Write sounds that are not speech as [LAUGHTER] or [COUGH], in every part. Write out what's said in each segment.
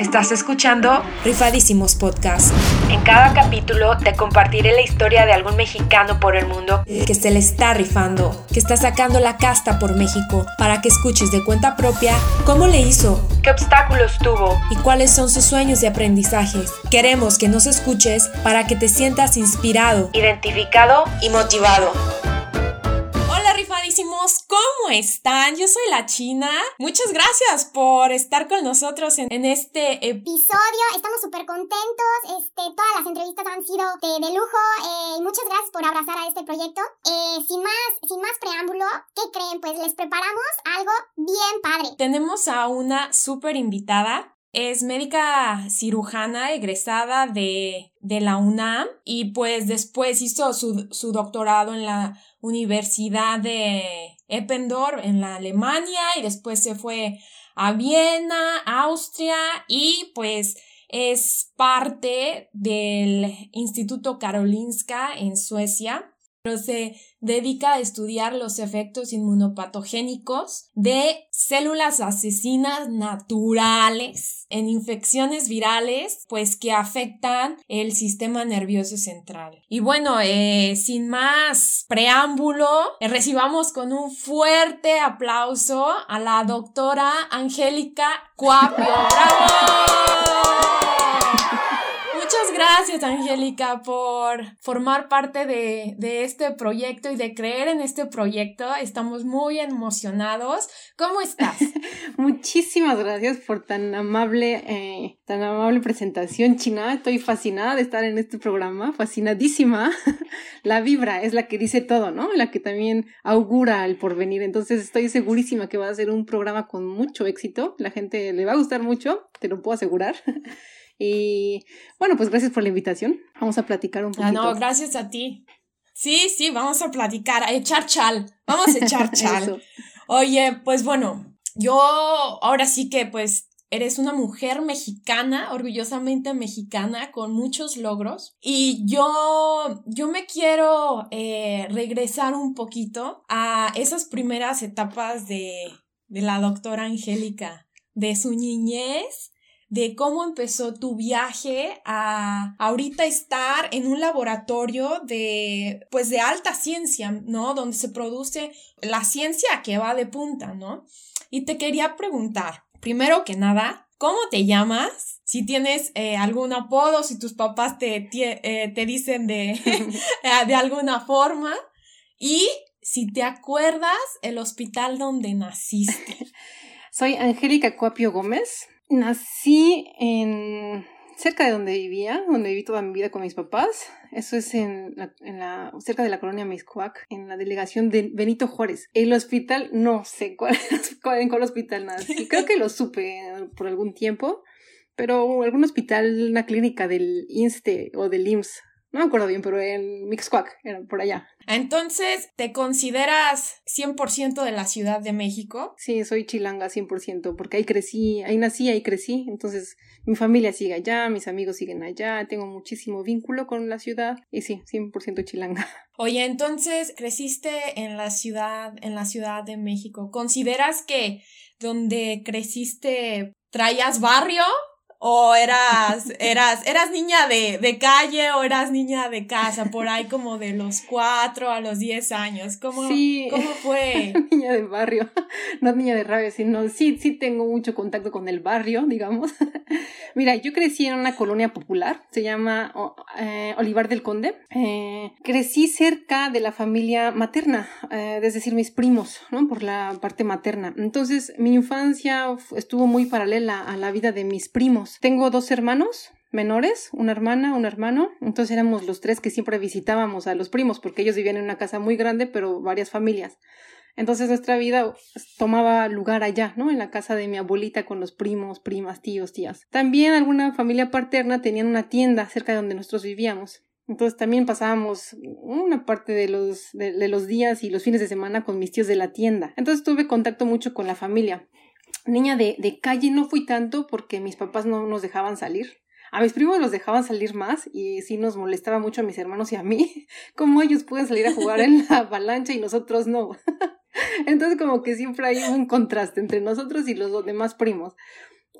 Estás escuchando Rifadísimos Podcast. En cada capítulo te compartiré la historia de algún mexicano por el mundo que se le está rifando, que está sacando la casta por México, para que escuches de cuenta propia cómo le hizo, qué obstáculos tuvo y cuáles son sus sueños y aprendizajes. Queremos que nos escuches para que te sientas inspirado, identificado y motivado. ¿Cómo están? Yo soy la China. Muchas gracias por estar con nosotros en, este episodio. Estamos súper contentos. Este, todas las entrevistas han sido de, lujo. Eh, muchas gracias por abrazar a este proyecto. Eh, sin más, sin más preámbulo, ¿qué creen? Pues les preparamos algo bien padre. Tenemos a una súper invitada. Es médica cirujana egresada de, de, la UNAM y pues después hizo su, su doctorado en la Universidad de Eppendorf en la Alemania y después se fue a Viena, Austria y pues es parte del Instituto Karolinska en Suecia dedica a estudiar los efectos inmunopatogénicos de células asesinas naturales en infecciones virales, pues que afectan el sistema nervioso central. Y bueno, eh, sin más preámbulo, eh, recibamos con un fuerte aplauso a la doctora Angélica Cuapio. [LAUGHS] ¡Bravo! Gracias, Angélica, por formar parte de, este proyecto y de creer en este proyecto. Estamos muy emocionados. ¿Cómo estás? [LAUGHS] Muchísimas gracias por tan amable, eh, tan amable presentación, China. Estoy fascinada de estar en este programa, fascinadísima. [LAUGHS] La vibra es la que dice todo, ¿no? La que también augura el porvenir. Entonces estoy segurísima que va a ser un programa con mucho éxito. La gente le va a gustar mucho, te lo puedo asegurar. [LAUGHS] Y bueno, pues gracias por la invitación. Vamos a platicar un poquito. Ah, no, gracias a ti. Sí, sí, vamos a platicar, a echar chal. Vamos a echar [LAUGHS] chal. Oye, pues bueno, yo ahora sí que pues eres una mujer mexicana, orgullosamente mexicana, con muchos logros. Y yo, yo me quiero eh, regresar un poquito a esas primeras etapas de, de la doctora Angélica, de su niñez de cómo empezó tu viaje a ahorita estar en un laboratorio de, pues de alta ciencia, ¿no? Donde se produce la ciencia que va de punta, ¿no? Y te quería preguntar, primero que nada, ¿cómo te llamas? Si tienes eh, algún apodo, si tus papás te, eh, te dicen de, [LAUGHS] [LAUGHS] de alguna forma. Y si te acuerdas el hospital donde naciste. [LAUGHS] Soy Angélica Cuapio Gómez. Nací en cerca de donde vivía, donde viví toda mi vida con mis papás. Eso es en la, en la cerca de la colonia Miscuac, en la delegación de Benito Juárez. El hospital, no sé cuál, [LAUGHS] cuál en cuál hospital nací. Creo que lo supe por algún tiempo, pero algún hospital, una clínica del INSTE o del IMSS, no me acuerdo bien, pero en Mixcoac, era por allá. Entonces, ¿te consideras 100% de la Ciudad de México? Sí, soy chilanga 100%, porque ahí crecí, ahí nací, ahí crecí. Entonces, mi familia sigue allá, mis amigos siguen allá, tengo muchísimo vínculo con la ciudad y sí, 100% chilanga. Oye, entonces, creciste en la ciudad, en la Ciudad de México. ¿Consideras que donde creciste traías barrio? O eras, eras, eras niña de, de, calle o eras niña de casa, por ahí como de los cuatro a los diez años. ¿Cómo, ¿cómo fue? [LAUGHS] niña de barrio, [LAUGHS] no niña de rabia, sino sí, sí tengo mucho contacto con el barrio, digamos. [LAUGHS] Mira, yo crecí en una colonia popular, se llama eh, Olivar del Conde. Eh, crecí cerca de la familia materna, eh, es decir, mis primos, ¿no? Por la parte materna. Entonces, mi infancia estuvo muy paralela a la vida de mis primos. Tengo dos hermanos menores, una hermana, un hermano. Entonces éramos los tres que siempre visitábamos a los primos porque ellos vivían en una casa muy grande, pero varias familias. Entonces nuestra vida tomaba lugar allá, ¿no? En la casa de mi abuelita con los primos, primas, tíos, tías. También alguna familia paterna tenían una tienda cerca de donde nosotros vivíamos. Entonces también pasábamos una parte de los, de los días y los fines de semana con mis tíos de la tienda. Entonces tuve contacto mucho con la familia niña de, calle no fui tanto porque mis papás no nos dejaban salir. A mis primos los dejaban salir más y sí nos molestaba mucho a mis hermanos y a mí, [LAUGHS] como ellos pueden salir a jugar en la avalancha y nosotros no. [LAUGHS] Entonces como que siempre hay un contraste entre nosotros y los demás primos.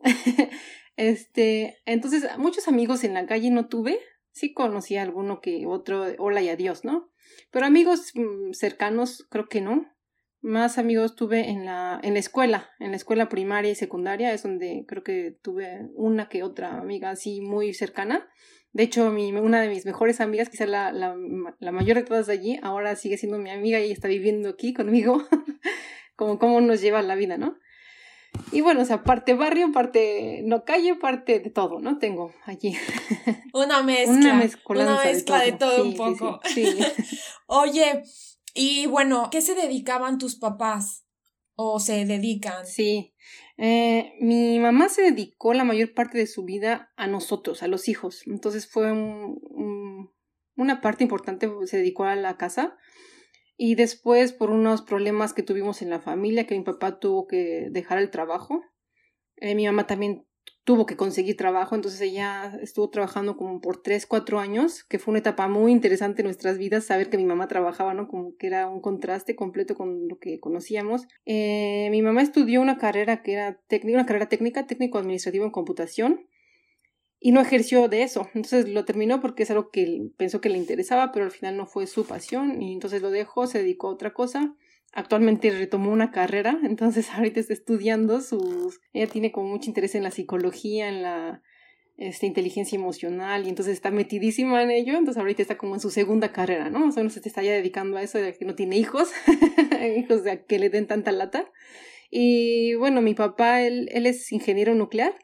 [LAUGHS] Este, entonces, muchos amigos en la calle no tuve. Sí conocí a alguno que otro, hola y adiós, ¿no? Pero amigos mm, cercanos, creo que no. Más amigos tuve en la, en la escuela, en la escuela primaria y secundaria, es donde creo que tuve una que otra amiga así muy cercana. De hecho, mi, una de mis mejores amigas, quizás la, la, la, mayor de todas de allí, ahora sigue siendo mi amiga y está viviendo aquí conmigo. [LAUGHS] como cómo nos lleva la vida, ¿no? Y bueno, o sea, parte barrio, parte no calle, parte de todo, ¿no? Tengo allí. Una [LAUGHS] mezcla. Una, mezcla de todo, un poco. Sí, [LAUGHS] Oye, y bueno, ¿qué se dedicaban tus papás? ¿O se dedican? Sí. Eh, mi mamá se dedicó la mayor parte de su vida a nosotros, a los hijos. Entonces fue una parte importante, se dedicó a la casa. Y después, por unos problemas que tuvimos en la familia, que mi papá tuvo que dejar el trabajo, eh, mi mamá también tuvo que conseguir trabajo, entonces ella estuvo trabajando como por tres, cuatro años, que fue una etapa muy interesante en nuestras vidas, saber que mi mamá trabajaba, ¿no? Como que era un contraste completo con lo que conocíamos. Eh, mi mamá estudió una carrera que era técnica, una carrera técnica, técnico administrativo en computación, y no ejerció de eso. Entonces lo terminó porque es algo que pensó que le interesaba, pero al final no fue su pasión y entonces lo dejó, se dedicó a otra cosa. Actualmente retomó una carrera, [LAUGHS] entonces ahorita está estudiando sus... Ella tiene como mucho interés en la psicología, en la este, inteligencia emocional y entonces está metidísima en ello, entonces ahorita está como en su segunda carrera, ¿no? O sea, no se está ya dedicando a eso de que no tiene hijos, [LAUGHS] hijos de que le den tanta lata. Y bueno, mi papá, él, él es ingeniero nuclear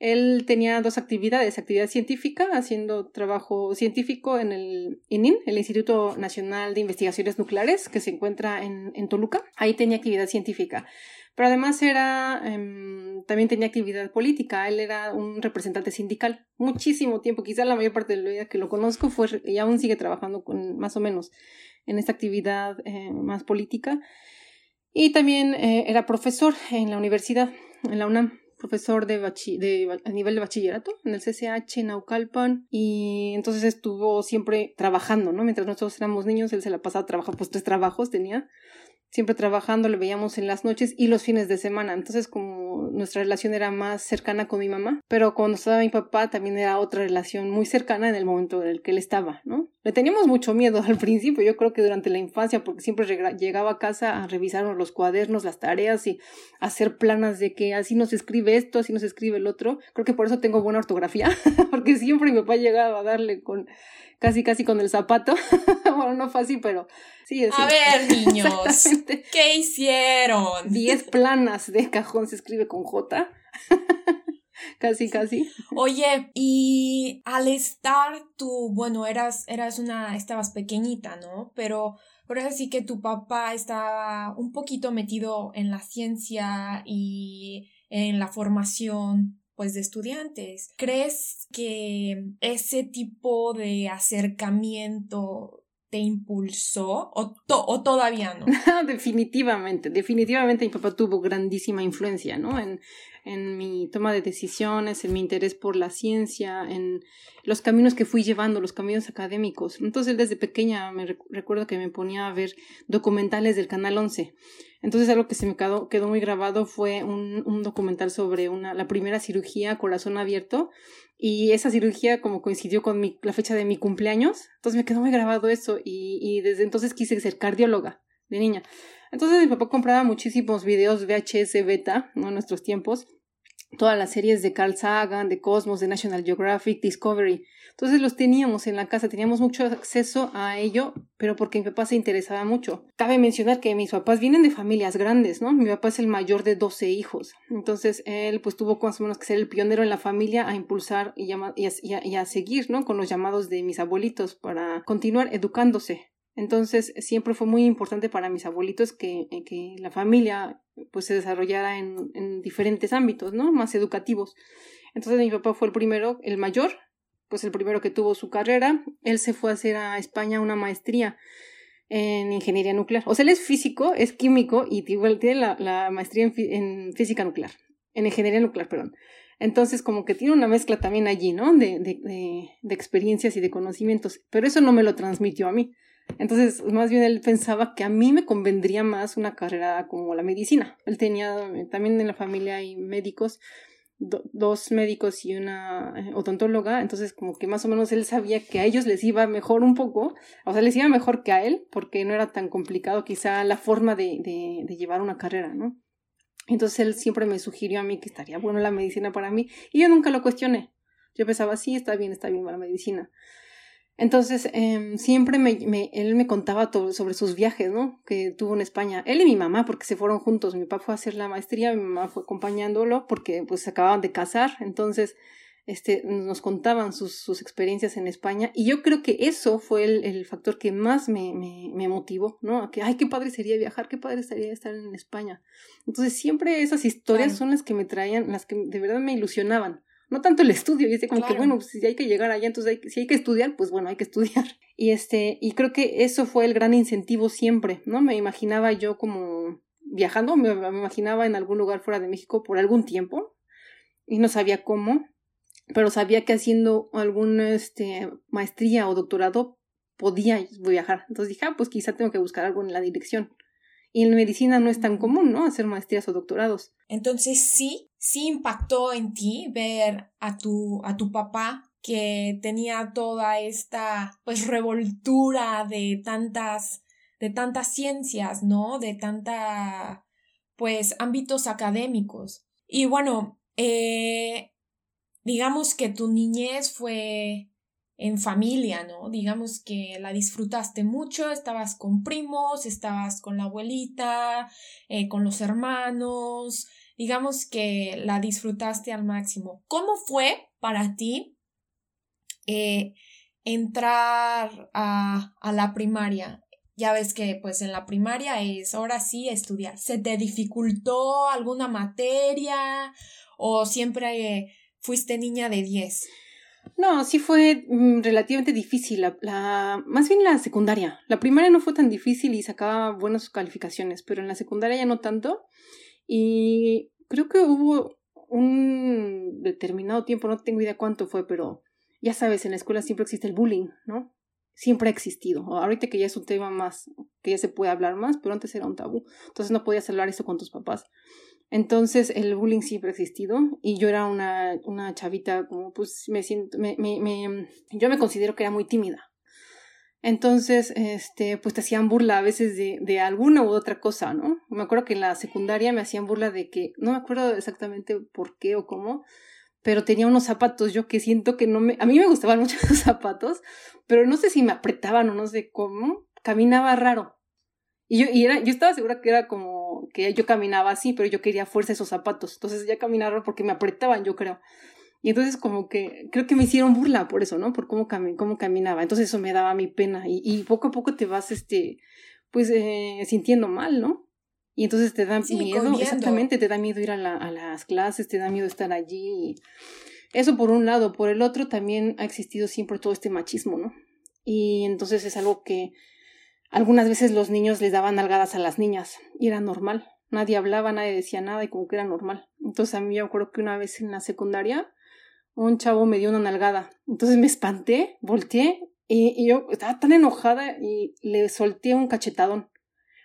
él tenía dos actividades, actividad científica, haciendo trabajo científico en el ININ, el Instituto Nacional de Investigaciones Nucleares, que se encuentra en, en Toluca. Ahí tenía actividad científica. Pero además era, em, también tenía actividad política. Él era un representante sindical. Muchísimo tiempo, quizá la mayor parte de la vida que lo conozco fue, y aún sigue trabajando con, más o menos en esta actividad eh, más política. Y también eh, era profesor en la universidad, en la UNAM profesor de, de a nivel de bachillerato en el CCH en Naucalpan y entonces estuvo siempre trabajando, ¿no? Mientras nosotros éramos niños, él se la pasaba trabajando, pues tres trabajos tenía siempre trabajando, le veíamos en las noches y los fines de semana. Entonces, como nuestra relación era más cercana con mi mamá, pero cuando estaba mi papá también era otra relación muy cercana en el momento en el que él estaba, ¿no? Le teníamos mucho miedo [LAUGHS] al principio, yo creo que durante la infancia, porque siempre llegaba a casa a revisar los cuadernos, las tareas y hacer planas de que así nos escribe esto, así nos escribe el otro. Creo que por eso tengo buena ortografía, [LAUGHS] porque siempre mi papá llegaba a darle con casi casi con el zapato. [LAUGHS] bueno, no fue así, pero sí. a ver, [LAUGHS] niños, ¿qué hicieron? Diez planas de cajón se escribe con J. [LAUGHS] casi, casi. Oye, y al estar tú, bueno, eras, eras una, estabas pequeñita, ¿no? Pero, pero es así que tu papá estaba un poquito metido en la ciencia y en la formación pues de estudiantes. ¿Crees que ese tipo de acercamiento te impulsó o, o todavía no? [LAUGHS] definitivamente, definitivamente mi papá tuvo grandísima influencia, ¿no? En, en mi toma de decisiones, en mi interés por la ciencia, en los caminos que fui llevando, los caminos académicos. Entonces, desde pequeña me recuerdo que me ponía a ver documentales del Canal 11. Entonces, algo que se me quedó, quedó muy grabado fue un, un documental sobre una, la primera cirugía corazón abierto. Y esa cirugía como coincidió con mi, la fecha de mi cumpleaños. Entonces me quedó muy grabado eso y, y desde entonces quise ser cardióloga de niña. Entonces mi papá compraba muchísimos videos VHS beta, ¿no? En nuestros tiempos. Todas las series de Carl Sagan, de Cosmos, de National Geographic, Discovery. Entonces los teníamos en la casa, teníamos mucho acceso a ello, pero porque mi papá se interesaba mucho. Cabe mencionar que mis papás vienen de familias grandes, ¿no? Mi papá es el mayor de 12 hijos. Entonces él pues tuvo más o menos que ser el pionero en la familia a impulsar y, a, y a seguir, ¿no? Con los llamados de mis abuelitos para continuar educándose entonces, siempre fue muy importante para mis abuelitos que, eh, que la familia pues se desarrollara en, en, diferentes ámbitos, ¿no? Más educativos. Entonces, mi papá fue el primero, el mayor, pues el primero que tuvo su carrera. Él se fue a hacer a España una maestría en ingeniería nuclear. O sea, él es físico, es químico y igual tiene la, la maestría en, en, física nuclear, en ingeniería nuclear, perdón. Entonces, como que tiene una mezcla también allí, ¿no? De, de, de, de experiencias y de conocimientos. Pero eso no me lo transmitió a mí. Entonces, más bien él pensaba que a mí me convendría más una carrera como la medicina. Él tenía, también en la familia hay médicos, dos médicos y una eh, odontóloga, entonces como que más o menos él sabía que a ellos les iba mejor un poco, o sea, les iba mejor que a él, porque no era tan complicado quizá la forma de, de, de llevar una carrera, ¿no? Entonces él siempre me sugirió a mí que estaría bueno la medicina para mí y yo nunca lo cuestioné. Yo pensaba, sí, está bien, está bien para la medicina. Entonces, eh, siempre me, me, él me contaba todo sobre sus viajes, ¿no? Que tuvo en España. Él y mi mamá, porque se fueron juntos. Mi papá fue a hacer la maestría, mi mamá fue acompañándolo porque pues se acababan de casar. Entonces, este, nos contaban sus, sus experiencias en España. Y yo creo que eso fue el, el factor que más me, me, me, motivó, ¿no? que, ay, qué padre sería viajar, qué padre sería estar en España. Entonces, siempre esas historias son las que me traían, las que de verdad me ilusionaban no tanto el estudio, y este como claro. que bueno, pues, si hay que llegar allá, entonces hay, si hay que estudiar, pues bueno, hay que estudiar. [LAUGHS] Y este, y creo que eso fue el gran incentivo siempre, ¿no? Me imaginaba yo como viajando, me, me imaginaba en algún lugar fuera de México por algún tiempo, y no sabía cómo, pero sabía que haciendo alguna este, maestría o doctorado podía viajar. Entonces dije, ah, pues quizá tengo que buscar algo en la dirección. Y en medicina no es tan común, ¿no? Hacer maestrías o doctorados. Entonces sí, sí impactó en ti ver a tu, a tu papá que tenía toda esta pues revoltura de tantas de tantas ciencias, ¿no? De tanta pues ámbitos académicos. Y bueno, eh, digamos que tu niñez fue en familia, ¿no? Digamos que la disfrutaste mucho, estabas con primos, estabas con la abuelita, eh, con los hermanos, digamos que la disfrutaste al máximo. ¿Cómo fue para ti eh, entrar a, a la primaria? Ya ves que pues en la primaria es ahora sí estudiar. ¿Se te dificultó alguna materia o siempre fuiste niña de 10? No, sí fue mm, relativamente difícil, la, la, más bien la secundaria. La primaria no fue tan difícil y sacaba buenas calificaciones, pero en la secundaria ya no tanto. Y creo que hubo un determinado tiempo, no tengo idea cuánto fue, pero ya sabes, en la escuela siempre existe el bullying, ¿no? Siempre ha existido. Ahorita que ya es un tema más, que ya se puede hablar más, pero antes era un tabú. Entonces no podías hablar eso con tus papás. Entonces el bullying siempre ha existido y yo era una, una chavita como pues me siento, me, me, me, yo me considero que era muy tímida. Entonces, este, pues te hacían burla a veces de, de alguna u otra cosa, ¿no? Me acuerdo que en la secundaria me hacían burla de que, no me acuerdo exactamente por qué o cómo, pero tenía unos zapatos yo que siento que no me, a mí me gustaban mucho [LAUGHS] los zapatos, pero no sé si me apretaban o no sé cómo, caminaba raro. Y yo, y era, yo estaba segura que era como que yo caminaba así, pero yo quería fuerza esos zapatos. Entonces ya caminaba porque me apretaban, yo creo. Y entonces como que creo que me hicieron burla por eso, ¿no? Por cómo, cami cómo caminaba. Entonces eso me daba mi pena. Y, y poco a poco te vas, este, pues, eh, sintiendo mal, ¿no? Y entonces te da sí, miedo, exactamente, te da miedo ir a, la, a las clases, te da miedo estar allí. Eso por un lado. Por el otro también ha existido siempre todo este machismo, ¿no? Y entonces es algo que algunas veces los niños les daban nalgadas a las niñas y era normal. Nadie hablaba, nadie decía nada y como que era normal. Entonces a mí yo creo que una vez en la secundaria un chavo me dio una nalgada. Entonces me espanté, volteé y, yo estaba tan enojada y le solté un cachetadón.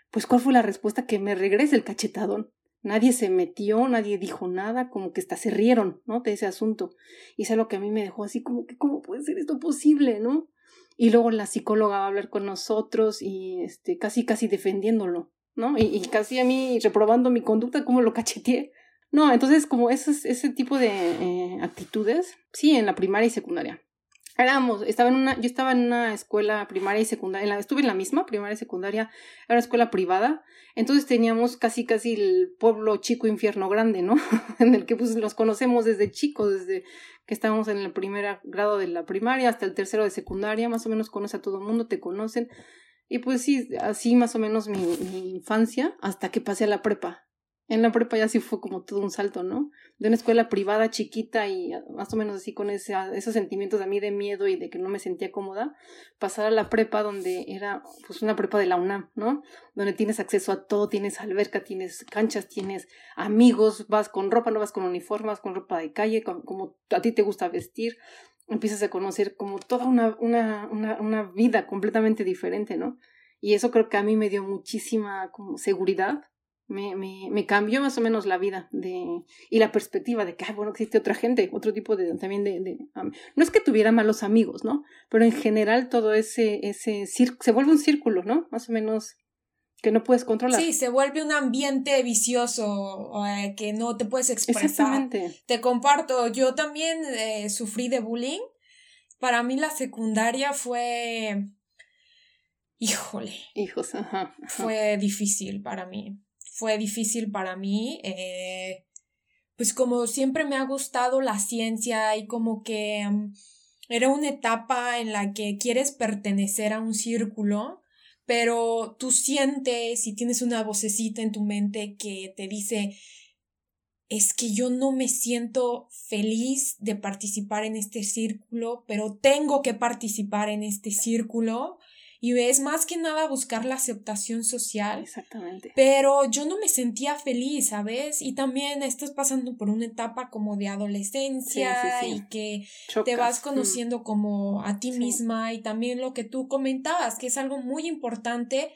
Pues ¿cuál fue la respuesta? Que me regrese el cachetadón. Nadie se metió, nadie dijo nada, como que hasta se rieron, ¿no? De ese asunto. Y es algo que a mí me dejó así como que, ¿cómo puede ser esto posible, no? Y luego la psicóloga va a hablar con nosotros y este casi casi defendiéndolo, ¿no? Y, y casi a mí reprobando mi conducta, como lo cacheteé. No, entonces como ese, ese tipo de eh, actitudes, sí, en la primaria y secundaria. Éramos, estaba en una, yo estaba en una escuela primaria y secundaria, en la, estuve en la misma, primaria y secundaria, era una escuela privada, entonces teníamos casi casi el pueblo chico infierno grande, ¿no? [LAUGHS] en el que pues los conocemos desde chicos, desde que estábamos en el primer grado de la primaria hasta el tercero de secundaria, más o menos conoce a todo el mundo, te conocen, y pues sí, así más o menos mi, mi infancia, hasta que pasé a la prepa, en la prepa ya sí fue como todo un salto, ¿no? De una escuela privada chiquita y más o menos así con ese, esos sentimientos a mí de miedo y de que no me sentía cómoda, pasar a la prepa donde era pues una prepa de la UNAM, ¿no? Donde tienes acceso a todo, tienes alberca, tienes canchas, tienes amigos, vas con ropa, no vas con uniformes, vas con ropa de calle, con, como a ti te gusta vestir, empiezas a conocer como toda una, una, una, vida completamente diferente, ¿no? Y eso creo que a mí me dio muchísima seguridad me, me, me, cambió más o menos la vida de, y la perspectiva de que, bueno, existe otra gente, otro tipo de, también de, de no es que tuviera malos amigos, ¿no? Pero en general todo ese, ese se vuelve un círculo, ¿no? Más o menos que no puedes controlar. Sí, se vuelve un ambiente vicioso eh, que no te puedes expresar. Exactamente. Te comparto, yo también eh, sufrí de bullying. Para mí la secundaria fue... Híjole. Hijos, ajá. Fue difícil para mí fue difícil para mí. Eh, pues como siempre me ha gustado la ciencia y como que mm, era una etapa en la que quieres pertenecer a un círculo, pero tú sientes y tienes una vocecita en tu mente que te dice, es que yo no me siento feliz de participar en este círculo, pero tengo que participar en este círculo y es más que nada buscar la aceptación social. Exactamente. Pero yo no me sentía feliz, ¿sabes? Y también estás pasando por una etapa como de adolescencia y que te vas mm. conociendo como a ti misma y también lo que tú comentabas, que es algo muy importante,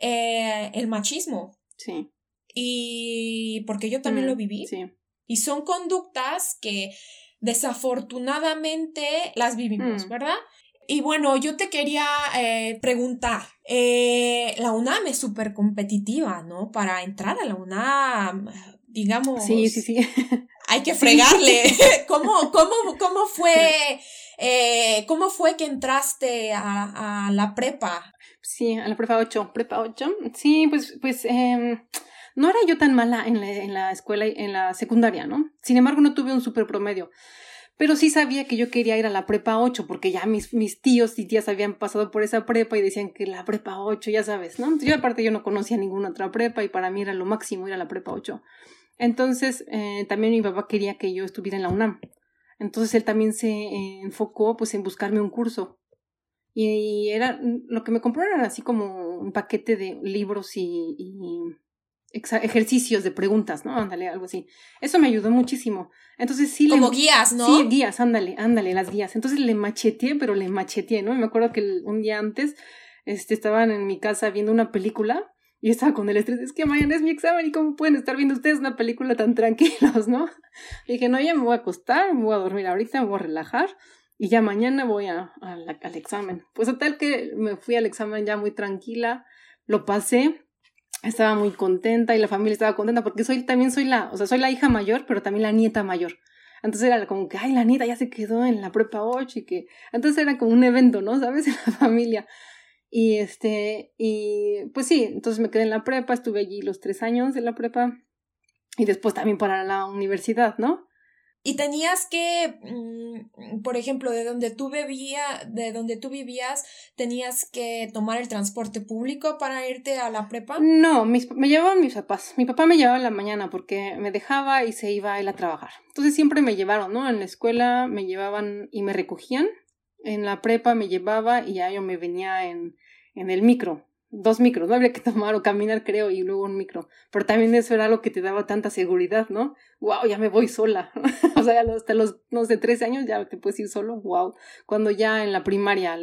eh, el machismo. Sí. Y porque yo también lo mm, viví. Sí. Y son conductas que desafortunadamente las vivimos, mm. ¿verdad? Y bueno, yo te quería eh, preguntar, eh, la UNAM es súper competitiva, ¿no? Para entrar a la UNAM, digamos. Sí, sí, sí. Hay que fregarle. [LAUGHS] ¿Cómo, cómo, cómo fue, eh, cómo fue que entraste a, a, la prepa? Sí, a la prepa 8, prepa 8. Sí, pues, pues, eh, no era yo tan mala en la, en la escuela, en la secundaria, ¿no? Sin embargo, no tuve un super promedio. Pero sí sabía que yo quería ir a la prepa 8 porque ya mis, mis tíos y tías habían pasado por esa prepa y decían que la prepa 8, ya sabes, ¿no? Yo aparte yo no conocía ninguna otra prepa y para mí era lo máximo ir a la prepa 8. Entonces eh, también mi papá quería que yo estuviera en la UNAM. Entonces él también se eh, enfocó pues en buscarme un curso. Y, era lo que me compró era así como un paquete de libros y ejercicios de preguntas, ¿no? Ándale, algo así. Eso me ayudó muchísimo. Entonces sí. Como guías, ¿no? Sí, guías, ándale, ándale, las guías. Entonces le macheteé, pero le macheteé, ¿no? me acuerdo que un día antes, este, estaban en mi casa viendo una película y estaba con el estrés, es que mañana es mi examen y cómo pueden estar viendo ustedes una película tan tranquilos, [LAUGHS] ¿no? dije, no, ya me voy a acostar, me voy a dormir ahorita, me voy a relajar y ya mañana voy a, al examen. Pues tal que me fui al examen ya muy tranquila, lo pasé, estaba muy contenta y la familia estaba contenta porque soy también soy la, o sea, soy la hija mayor, pero también la nieta mayor. Entonces era como que, ay, la nieta ya se quedó en la prepa 8 y que, entonces era como un evento, ¿no? [LAUGHS] ¿Sabes? En la familia. Y este, y pues sí, entonces me quedé en la prepa, estuve allí los tres años de la prepa y después también para la universidad, ¿no? Y tenías que, mm, por ejemplo, de donde tú bebía, de donde tú vivías, tenías que tomar el transporte público para irte a la prepa. No, mis, me llevaban mis papás. Mi papá me llevaba en la mañana porque me dejaba y se iba él a trabajar. Entonces siempre me llevaron, ¿no? En la escuela me llevaban y me recogían. En la prepa me llevaba y ya yo me venía en, en el micro dos micros, no habría que [LAUGHS] tomar o caminar, creo, y luego un micro. Pero también eso era lo que te daba tanta seguridad, ¿no? Wow, ya me voy sola. [LAUGHS] o sea, hasta los, no sé, 13 años ya te puedes ir solo, wow. Cuando ya en la primaria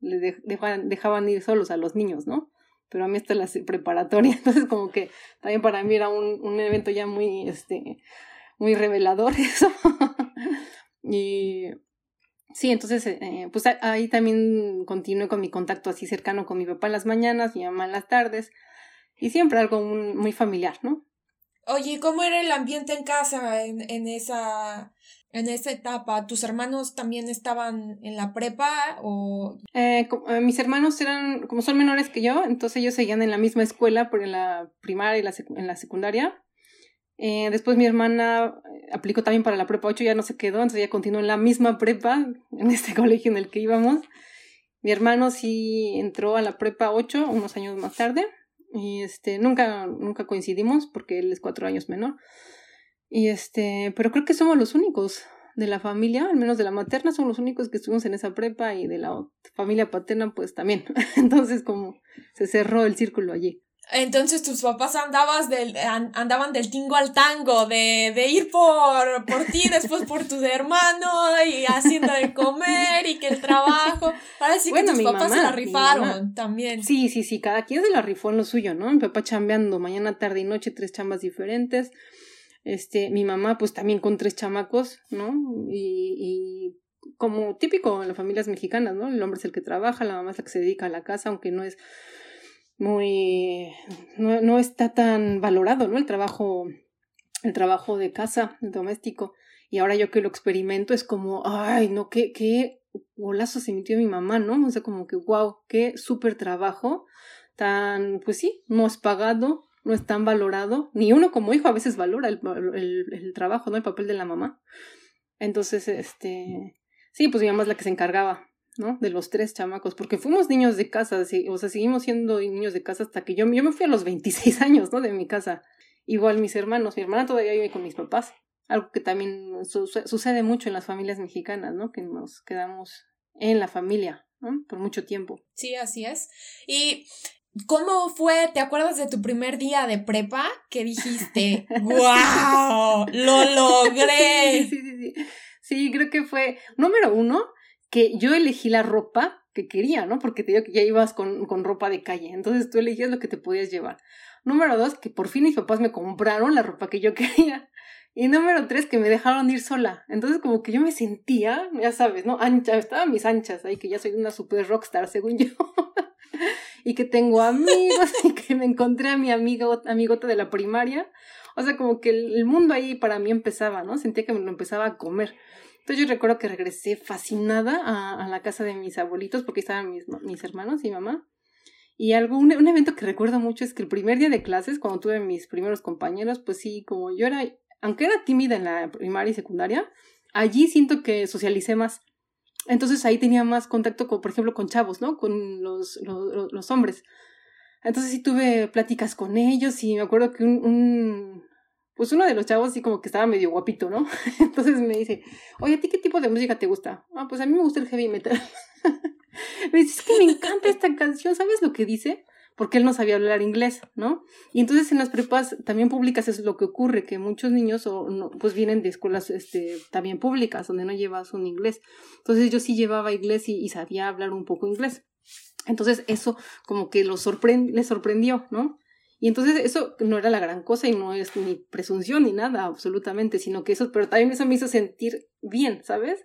le dejaban, dejaban ir solos a los niños, ¿no? Pero a mí hasta la preparatoria, [LAUGHS] entonces como que también para mí era un, un evento ya muy, este, muy revelador eso. y Sí, entonces, eh, pues ahí también continué con mi contacto así cercano con mi papá en las mañanas, mi mamá en las tardes, y siempre algo muy, familiar, ¿no? Oye, ¿cómo era el ambiente en casa en, en esa en esa etapa? ¿Tus hermanos también estaban en la prepa o...? Eh, eh, mis hermanos eran, como son menores que yo, entonces ellos seguían en la misma escuela, por en la primaria y la en la secundaria. Eh, después mi hermana eh, aplicó también para la prepa 8, ya no se quedó, entonces ya continuó en la misma prepa, [LAUGHS] en este colegio en el que íbamos. Mi hermano sí entró a la prepa 8 unos años más tarde y este nunca nunca coincidimos porque él es cuatro años menor. Y este, pero creo que somos los únicos de la familia, al menos de la materna, somos los únicos que estuvimos en esa prepa y de la familia paterna pues también. [LAUGHS] Entonces como se cerró el círculo allí. Entonces tus papás andabas del, andaban del tingo al tango, de, de ir por, por ti, después por tu hermano, y haciendo de comer, y que el trabajo. Ahora sí que tus papás se la rifaron también. Sí, sí, sí, cada quien se la rifó en lo suyo, ¿no? Mi papá chambeando mañana, tarde y noche, tres chambas diferentes. Este, mi mamá, pues también con tres chamacos, ¿no? Y, y como típico en las familias mexicanas, ¿no? El hombre es el que trabaja, la mamá es la que se dedica a la casa, aunque no es muy, no, no está tan valorado, ¿no? El trabajo, el trabajo de casa, doméstico. Y ahora yo que lo experimento es como, ay, no, qué, qué golazo se metió mi mamá, ¿no? O sea, como que, wow, qué súper trabajo, tan, pues sí, no es pagado, no es tan valorado, ni uno como hijo a veces valora el, el, el trabajo, ¿no? El papel de la mamá. Entonces, este, sí, pues mi mamá es la que se encargaba ¿no? De los tres chamacos, porque fuimos niños de casa, o sea, seguimos siendo niños de casa hasta que yo, yo me fui a los 26 años, ¿no? De mi casa. Igual mis hermanos, mi hermana todavía vive con mis papás, algo que también sucede mucho en las familias mexicanas, ¿no? Que nos quedamos en la familia, ¿no? Por mucho tiempo. Sí, así es. Y ¿Cómo fue? ¿Te acuerdas de tu primer día de prepa? Que dijiste, [LAUGHS] ¡Wow! ¡Lo logré! Sí, sí, sí, sí. Sí, creo que fue, número uno, que yo elegí la ropa que quería, ¿no? Porque te digo que ya ibas con, con ropa de calle, entonces tú elegías lo que te podías llevar. Número dos, que por fin mis papás me compraron la ropa que yo [LAUGHS] quería. Y número tres, que me dejaron ir sola. Entonces como que yo me sentía, ya sabes, ¿no? Ancha, estaba mis anchas ahí, que ya soy una super rockstar, según yo. [LAUGHS] y que tengo amigos [LAUGHS] y que me encontré a mi amigo, amigota de la primaria. O sea, como que el, el mundo ahí para mí empezaba, ¿no? Sentía que me lo empezaba a comer. Entonces yo recuerdo que regresé fascinada a, a la casa de mis abuelitos porque estaban mis, mis hermanos y mamá. Y algo, un, un, evento que recuerdo mucho es que el primer día de clases, cuando tuve mis primeros compañeros, pues sí, como yo era, aunque era tímida en la primaria y secundaria, allí siento que socialicé más. Entonces ahí tenía más contacto, con, por ejemplo, con chavos, ¿no? Con los, los, los hombres. Entonces sí tuve pláticas con ellos y me acuerdo que un, un, pues uno de los chavos así como que estaba medio guapito, ¿no? [LAUGHS] Entonces me dice, oye, ¿a ti qué tipo de música te gusta? Ah, pues a mí me gusta el heavy metal. [LAUGHS] me dice, es que me encanta esta canción, ¿sabes lo que dice? Porque él no sabía hablar inglés, ¿no? Y entonces en las prepas también públicas es lo que ocurre, que muchos niños o no, pues vienen de escuelas este, también públicas, donde no llevas un inglés. Entonces yo sí llevaba inglés y, sabía hablar un poco inglés. Entonces eso como que lo sorprend les sorprendió, ¿no? Y entonces eso no era la gran cosa y no es ni presunción ni nada, absolutamente, sino que eso, pero también eso me hizo sentir bien, ¿sabes?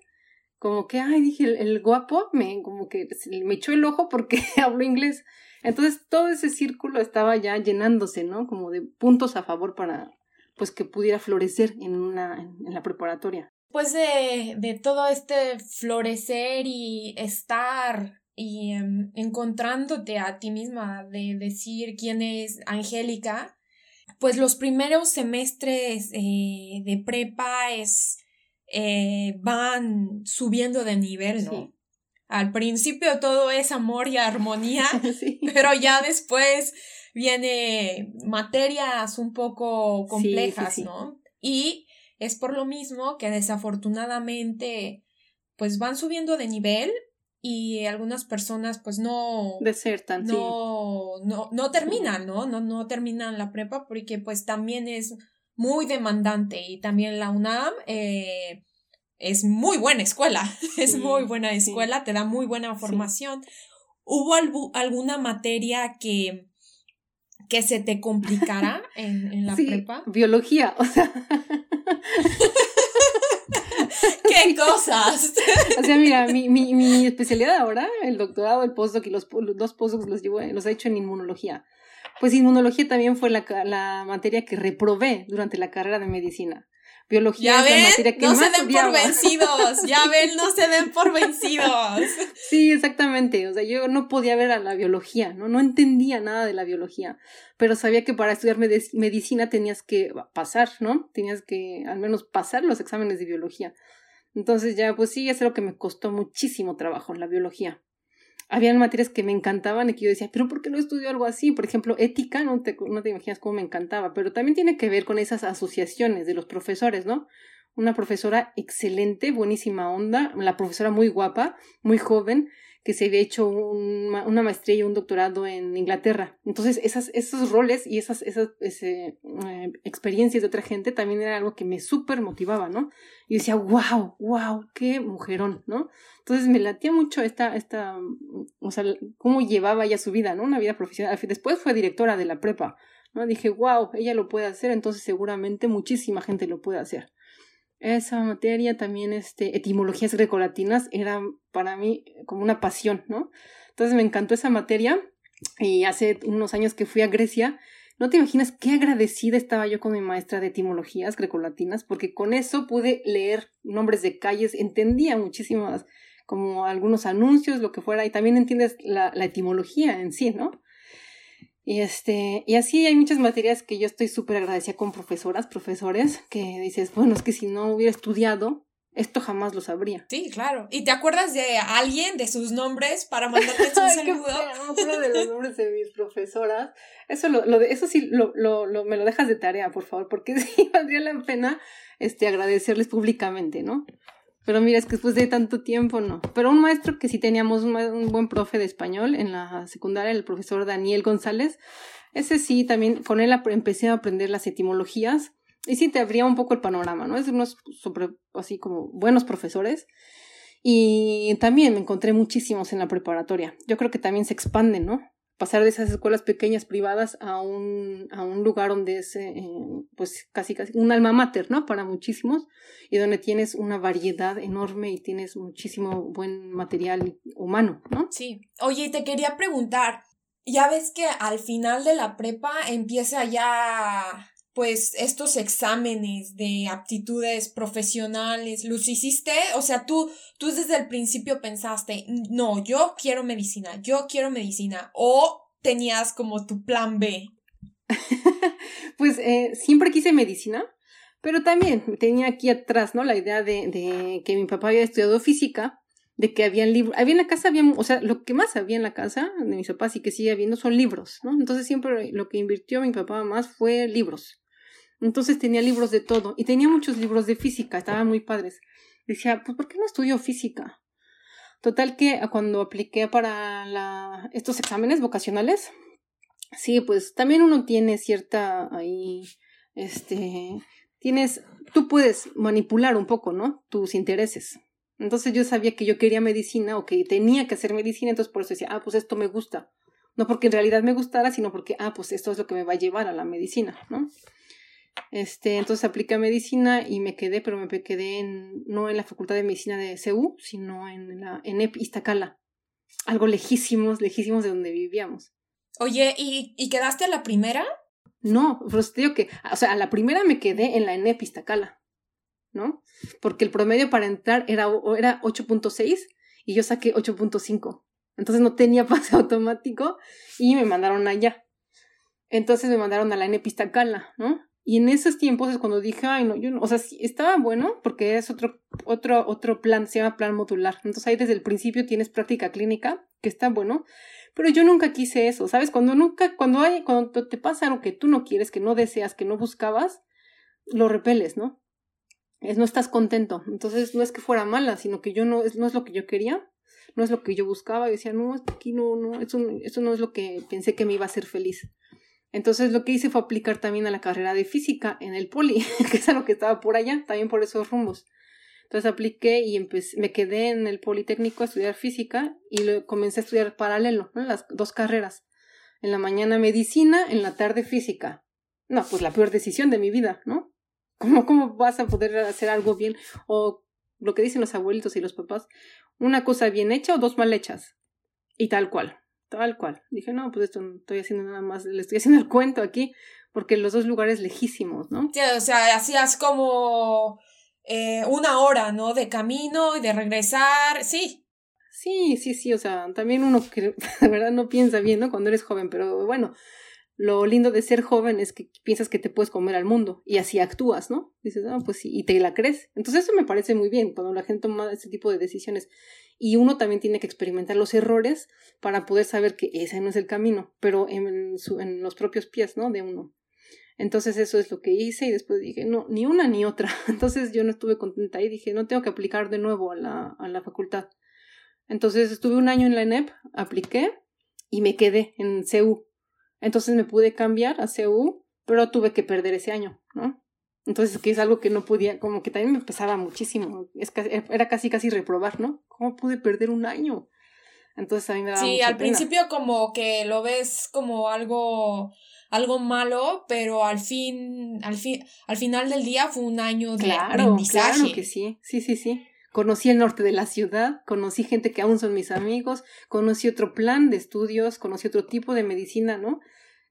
Como que, ay, dije, el, guapo me, como que me echó el ojo porque [LAUGHS] hablo inglés. Entonces todo ese círculo estaba ya llenándose, ¿no? Como de puntos a favor para, pues, que pudiera florecer en una, en la preparatoria. Pues de, de todo este florecer y estar y um, encontrándote a ti misma de decir quién es Angélica, pues los primeros semestres eh, de prepa es eh, van subiendo de nivel, ¿no? Sí. Al principio todo es amor y armonía, [LAUGHS] sí. pero ya después viene materias un poco complejas, sí, ¿no? Y es por lo mismo que desafortunadamente pues van subiendo de nivel y algunas personas pues no desertan no, sí. no no terminan no no no terminan la prepa porque pues también es muy demandante y también la UNAM eh, es muy buena escuela [LAUGHS] sí, es muy buena escuela sí. te da muy buena formación. Hubo algu alguna materia que que se te complicara en, en la prepa biología o sea [LAUGHS] [LAUGHS] ¡Qué cosas! o sea, mira, mi, mi, mi, especialidad ahora, el doctorado, el postdoc y los, los dos postdocs los, llevo, los he hecho en inmunología. Pues inmunología también fue la, la materia que reprobé durante la carrera de medicina. Biología ya es ven, la materia que no más se den odiaba. por vencidos, ya [LAUGHS] ven, no se den por vencidos. Sí, exactamente. O sea, yo no podía ver a la biología, ¿no? No entendía nada de la biología, pero sabía que para estudiar med medicina tenías que pasar, ¿no? Tenías que al menos pasar los exámenes de biología. Entonces ya, pues sí, es lo que me costó muchísimo trabajo, la biología. Habían materias que me encantaban y que yo decía, pero ¿por qué no estudio algo así? Por ejemplo, ética, no te, no te imaginas cómo me encantaba, pero también tiene que ver con esas asociaciones de los profesores, ¿no? una profesora excelente, buenísima onda, la profesora muy guapa, muy joven, que se había hecho una maestría y un doctorado en Inglaterra. Entonces, esos roles y esas, esas eh, experiencias de otra gente también era algo que me súper motivaba, ¿no? Y decía, wow, wow, qué mujerón, ¿no? Entonces me latía mucho esta, esta, o sea, cómo llevaba ella su vida, ¿no? Una vida profesional. Después fue directora de la prepa, ¿no? Dije, wow, ella lo puede hacer, entonces seguramente muchísima gente lo puede hacer esa materia también, este, etimologías grecolatinas, era para mí como una pasión, ¿no? Entonces me encantó esa materia y hace unos años que fui a Grecia, no te imaginas qué agradecida estaba yo con mi maestra de etimologías grecolatinas, porque con eso pude leer nombres de calles, entendía muchísimas, como algunos anuncios, lo que fuera, y también entiendes la, la etimología en sí, ¿no? Y, este, y así hay muchas materias que yo estoy súper agradecida con profesoras, profesores, que dices, bueno, es que si no hubiera estudiado, esto jamás lo sabría. Sí, claro. ¿Y te acuerdas de alguien, de sus nombres, para [LAUGHS] mandarte un saludo? no me acuerdo de los nombres de mis profesoras. Eso, lo, lo de, eso sí lo, lo, lo, me lo dejas de tarea, por favor, porque [LAUGHS] sí valdría la pena este, agradecerles públicamente, ¿no? Pero mira, es que después de tanto tiempo no. Pero un maestro que sí teníamos un, buen profe de español en la secundaria, el profesor Daniel González, ese sí, también con él empecé a aprender las etimologías y sí te abría un poco el panorama, ¿no? Es unos así como buenos profesores. Y también me encontré muchísimos en la preparatoria. Yo creo que también se expanden, ¿no? Pasar de esas escuelas pequeñas privadas a un, a un lugar donde es, eh, pues, casi, casi un alma mater, ¿no? Para muchísimos, y donde tienes una variedad enorme y tienes muchísimo buen material humano, ¿no? Sí. Oye, te quería preguntar, ya ves que al final de la prepa empieza ya pues estos exámenes de aptitudes profesionales, ¿los hiciste? O sea, tú, tú desde el principio pensaste, no, yo quiero medicina, yo quiero medicina, o tenías como tu plan B. [LAUGHS] pues eh, siempre quise medicina, pero también tenía aquí atrás, ¿no? La idea de, de que mi papá había estudiado física, de que había libros, había en la casa, había, o sea, lo que más había en la casa de mis papás y que sigue habiendo son libros, ¿no? Entonces siempre lo que invirtió mi papá más fue libros. Entonces tenía libros de todo y tenía muchos libros de física, estaban muy padres. Decía, pues ¿por qué no estudio física? Total que cuando apliqué para estos exámenes vocacionales, sí, pues también uno tiene cierta ahí, este, tienes, tú puedes manipular un poco, ¿no? Tus intereses. Entonces yo sabía que yo quería medicina o que tenía que hacer medicina, entonces por eso decía, ah, pues esto me gusta. No porque en realidad me gustara, sino porque, ah, pues esto es lo que me va a llevar a la medicina, ¿no? Este, entonces apliqué a medicina y me quedé, pero me quedé en, no en la Facultad de Medicina de CEU, sino en la en Iztacala. Algo lejísimos, lejísimos de donde vivíamos. Oye, ¿y, ¿y quedaste a la primera? No, pues te digo que, o sea, a la primera me quedé en la ENEP Iztacala, ¿no? Porque el promedio para entrar era, era 8.6 y yo saqué 8.5. Entonces no tenía [LAUGHS] pase automático y me mandaron allá. Entonces me mandaron a la ENEP Iztacala, ¿no? Y en esos tiempos es cuando dije, ay, no, yo no, o sea, estaba bueno porque es otro, otro, otro plan, se llama plan modular. Entonces ahí desde el principio tienes práctica clínica, que está bueno, pero yo nunca quise eso, ¿sabes? Cuando nunca, cuando hay, cuando te pasa algo que tú no quieres, que no deseas, que no buscabas, lo repeles, ¿no? Es no estás contento. Entonces no es que fuera mala, sino que yo no, no es lo que yo quería, no es lo que yo buscaba. Y decía, no, aquí no, no, eso, eso no es lo que pensé que me iba a hacer feliz. Entonces lo que hice fue aplicar también a la carrera de física en el poli, [LAUGHS] que es lo que estaba por allá, también por esos rumbos. Entonces apliqué y empecé, me quedé en el Politécnico a estudiar física y comencé a estudiar paralelo, las dos carreras. En la mañana medicina, en la tarde física. No, pues la peor decisión de mi vida, ¿no? ¿Cómo, cómo vas a poder hacer algo bien? O lo que dicen los abuelitos y los papás, una cosa bien hecha o dos mal hechas. Y tal cual. Tal cual. Dije, no, pues esto no estoy haciendo nada más, le estoy haciendo el cuento aquí, porque los dos lugares lejísimos, ¿no? Sí, o sea, hacías como eh, una hora, ¿no? De camino y de regresar, sí. Sí, sí, sí, o sea, también uno que [LAUGHS] de verdad no piensa bien, ¿no? Cuando eres joven, pero bueno, lo lindo de ser joven es que piensas que te puedes comer al mundo y así actúas, ¿no? Dices, ah, pues sí, y te la crees. Entonces eso me parece muy bien cuando la gente toma ese tipo de decisiones. Y uno también tiene que experimentar los errores para poder saber que ese no es el camino, pero en, su, los propios pies, ¿no? De uno. Entonces eso es lo que hice y después dije, no, ni una ni otra. [LAUGHS] Entonces yo no estuve contenta y dije, no tengo que aplicar de nuevo a la, a la facultad. Entonces estuve un año en la ENEP, apliqué y me quedé en CEU. Entonces me pude cambiar a CEU, pero tuve que perder ese año, ¿no? Entonces, que es algo que no podía, como que también me pesaba muchísimo. Es era casi, casi reprobar, ¿no? ¿Cómo pude perder un año? Entonces a mí me daba Sí, al principio como que lo ves como algo algo malo, pero al fin, al fin, al final del día fue un año de aprendizaje. Claro que sí, sí, sí, sí. Conocí el norte de la ciudad, conocí gente que aún son mis amigos, conocí otro plan de estudios, conocí otro tipo de medicina, ¿no?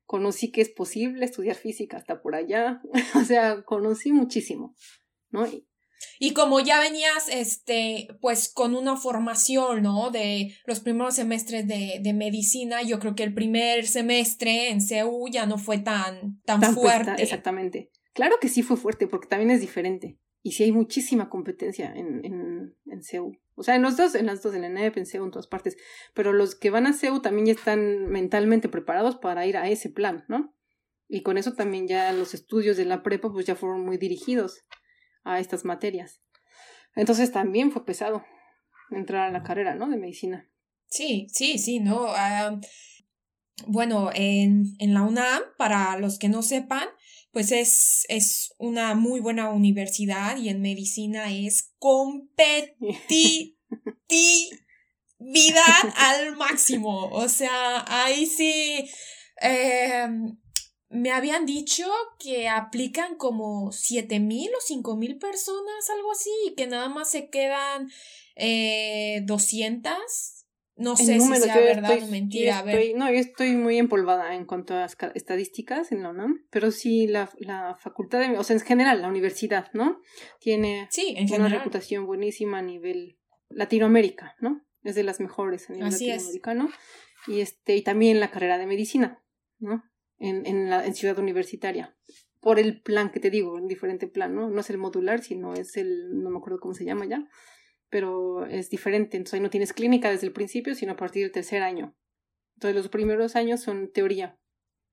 Conocí que es posible estudiar física hasta por allá, [LAUGHS] o sea, conocí muchísimo, ¿no? Y como ya venías, este, pues con una formación, ¿no? De los primeros semestres de, de medicina, yo creo que el primer semestre en CEU ya no fue tan, tan, fuerte. exactamente. Claro que sí fue fuerte, porque también es diferente. Y sí hay muchísima competencia en, en, en CEU. O sea, en los dos, en las dos, en la ENEP, en CEU, en todas partes. Pero los que van a CEU también ya están mentalmente preparados para ir a ese plan, ¿no? Y con eso también ya los estudios de la prepa pues ya fueron muy dirigidos a estas materias. Entonces también fue pesado entrar a la carrera, ¿no? De medicina. Sí, sí, sí, ¿no? Ah, bueno, en, en la UNAM, para los que no sepan, pues es, es una muy buena universidad y en medicina es competitividad [LAUGHS] al máximo. O sea, ahí sí. Eh, me habían dicho que aplican como siete mil o cinco mil personas, algo así, y que nada más se quedan eh, 200. No sé si sea verdad o mentira. no, yo estoy muy empolvada en cuanto a estadísticas en la UNAM, pero sí la, la facultad, de, o sea, en general, la universidad, ¿no? Tiene una reputación buenísima a nivel Latinoamérica, ¿no? Es de las mejores a nivel latinoamericano. Y, este, y también la carrera de medicina, ¿no? en, en, la, en Ciudad Universitaria. Por el plan que te digo, un diferente plan, ¿no? No es el modular, sino es el, no me acuerdo cómo se llama ya, pero es diferente. Entonces ahí no tienes clínica desde el principio, sino a partir del tercer año. Entonces los primeros años son teoría,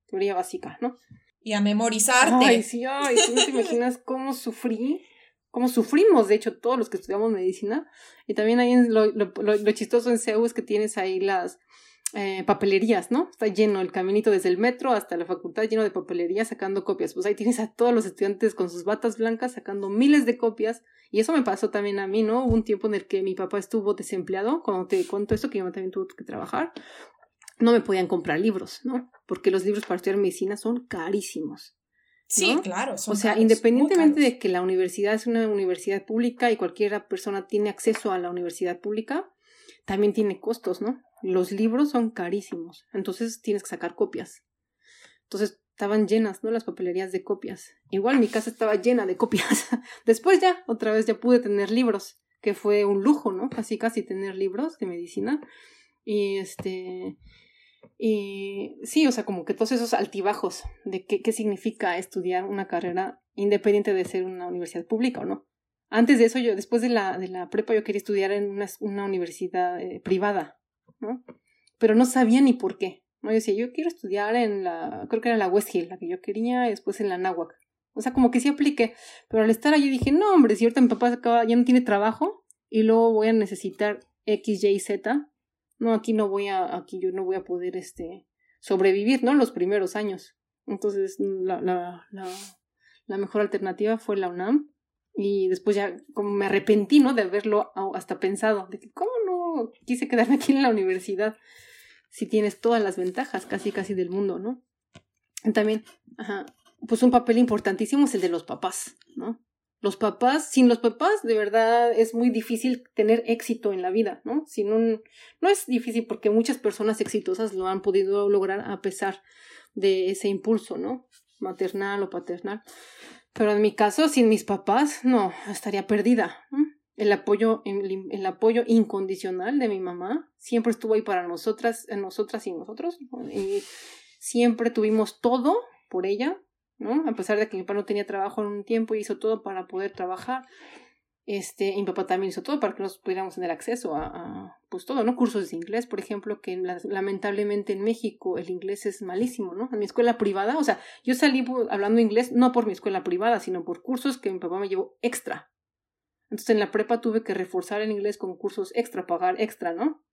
teoría básica, ¿no? Y a memorizarte. Ay, sí, ay, no te imaginas cómo sufrí, cómo sufrimos, de hecho, todos los que estudiamos medicina. Y también ahí lo, lo, lo, lo chistoso en CEU es que tienes ahí las, eh, papelerías, ¿no? Está lleno el caminito desde el metro hasta la facultad, lleno de papelerías sacando copias. Pues ahí tienes a todos los estudiantes con sus batas blancas sacando miles de copias. Y eso me pasó también a mí, ¿no? Hubo un tiempo en el que mi papá estuvo desempleado, cuando te cuento esto, que yo también tuve que trabajar. No me podían comprar libros, ¿no? Porque los libros para estudiar medicina son carísimos. Sí, claro. o sea, independientemente de que la universidad es una universidad pública y cualquier persona tiene acceso a la universidad pública, también tiene costos, ¿no? Los libros son carísimos, entonces tienes que sacar copias. Entonces estaban llenas, ¿no? Las papelerías de copias. Igual mi casa estaba llena de copias. [LAUGHS] Después ya, otra vez ya pude tener libros, que fue un lujo, ¿no? Casi, casi tener libros de medicina. Y este... Y sí, o sea, como que todos esos altibajos de qué, qué significa estudiar una carrera independiente de ser una universidad pública o no. Antes de eso, yo, después de la, de la prepa, yo quería estudiar en una, universidad eh, privada, ¿no? Pero no sabía ni por qué. ¿no? Yo decía, yo quiero estudiar en la, creo que era la West Hill, la que yo quería, y después en la Nahuac. O sea, como que sí apliqué. Pero al estar allí dije, no, hombre, si ahorita mi papá ya no tiene trabajo y luego voy a necesitar X, Y, Z, no, aquí no voy a, aquí yo no voy a poder, este, sobrevivir, ¿no? Los primeros años. Entonces, la, la, la mejor alternativa fue la UNAM y después ya como me arrepentí, ¿no? De haberlo hasta pensado, de que cómo no quise quedarme aquí en la universidad si tienes todas las ventajas casi casi del mundo, ¿no? También, ajá, pues un papel importantísimo es el de los papás, ¿no? Los papás, sin los papás, de verdad es muy difícil tener éxito en la vida, ¿no? Sin un, no es difícil porque muchas personas exitosas lo han podido lograr a pesar de ese impulso, ¿no? Maternal o paternal. Pero en mi caso, sin mis papás, no, estaría perdida. El apoyo, el, apoyo incondicional de mi mamá siempre estuvo ahí para nosotras, nosotras y nosotros. Y siempre tuvimos todo por ella, ¿no? A pesar de que mi papá no tenía trabajo en un tiempo, hizo todo para poder trabajar. Este, mi papá también hizo todo para que nos pudiéramos tener acceso a, pues todo, ¿no? Cursos de inglés, por ejemplo, que lamentablemente en México el inglés es malísimo, ¿no? En mi escuela privada, o sea, yo salí hablando inglés no por mi escuela privada, sino por cursos que mi papá me llevó extra. Entonces en la prepa tuve que reforzar el inglés con cursos extra, pagar extra, ¿no?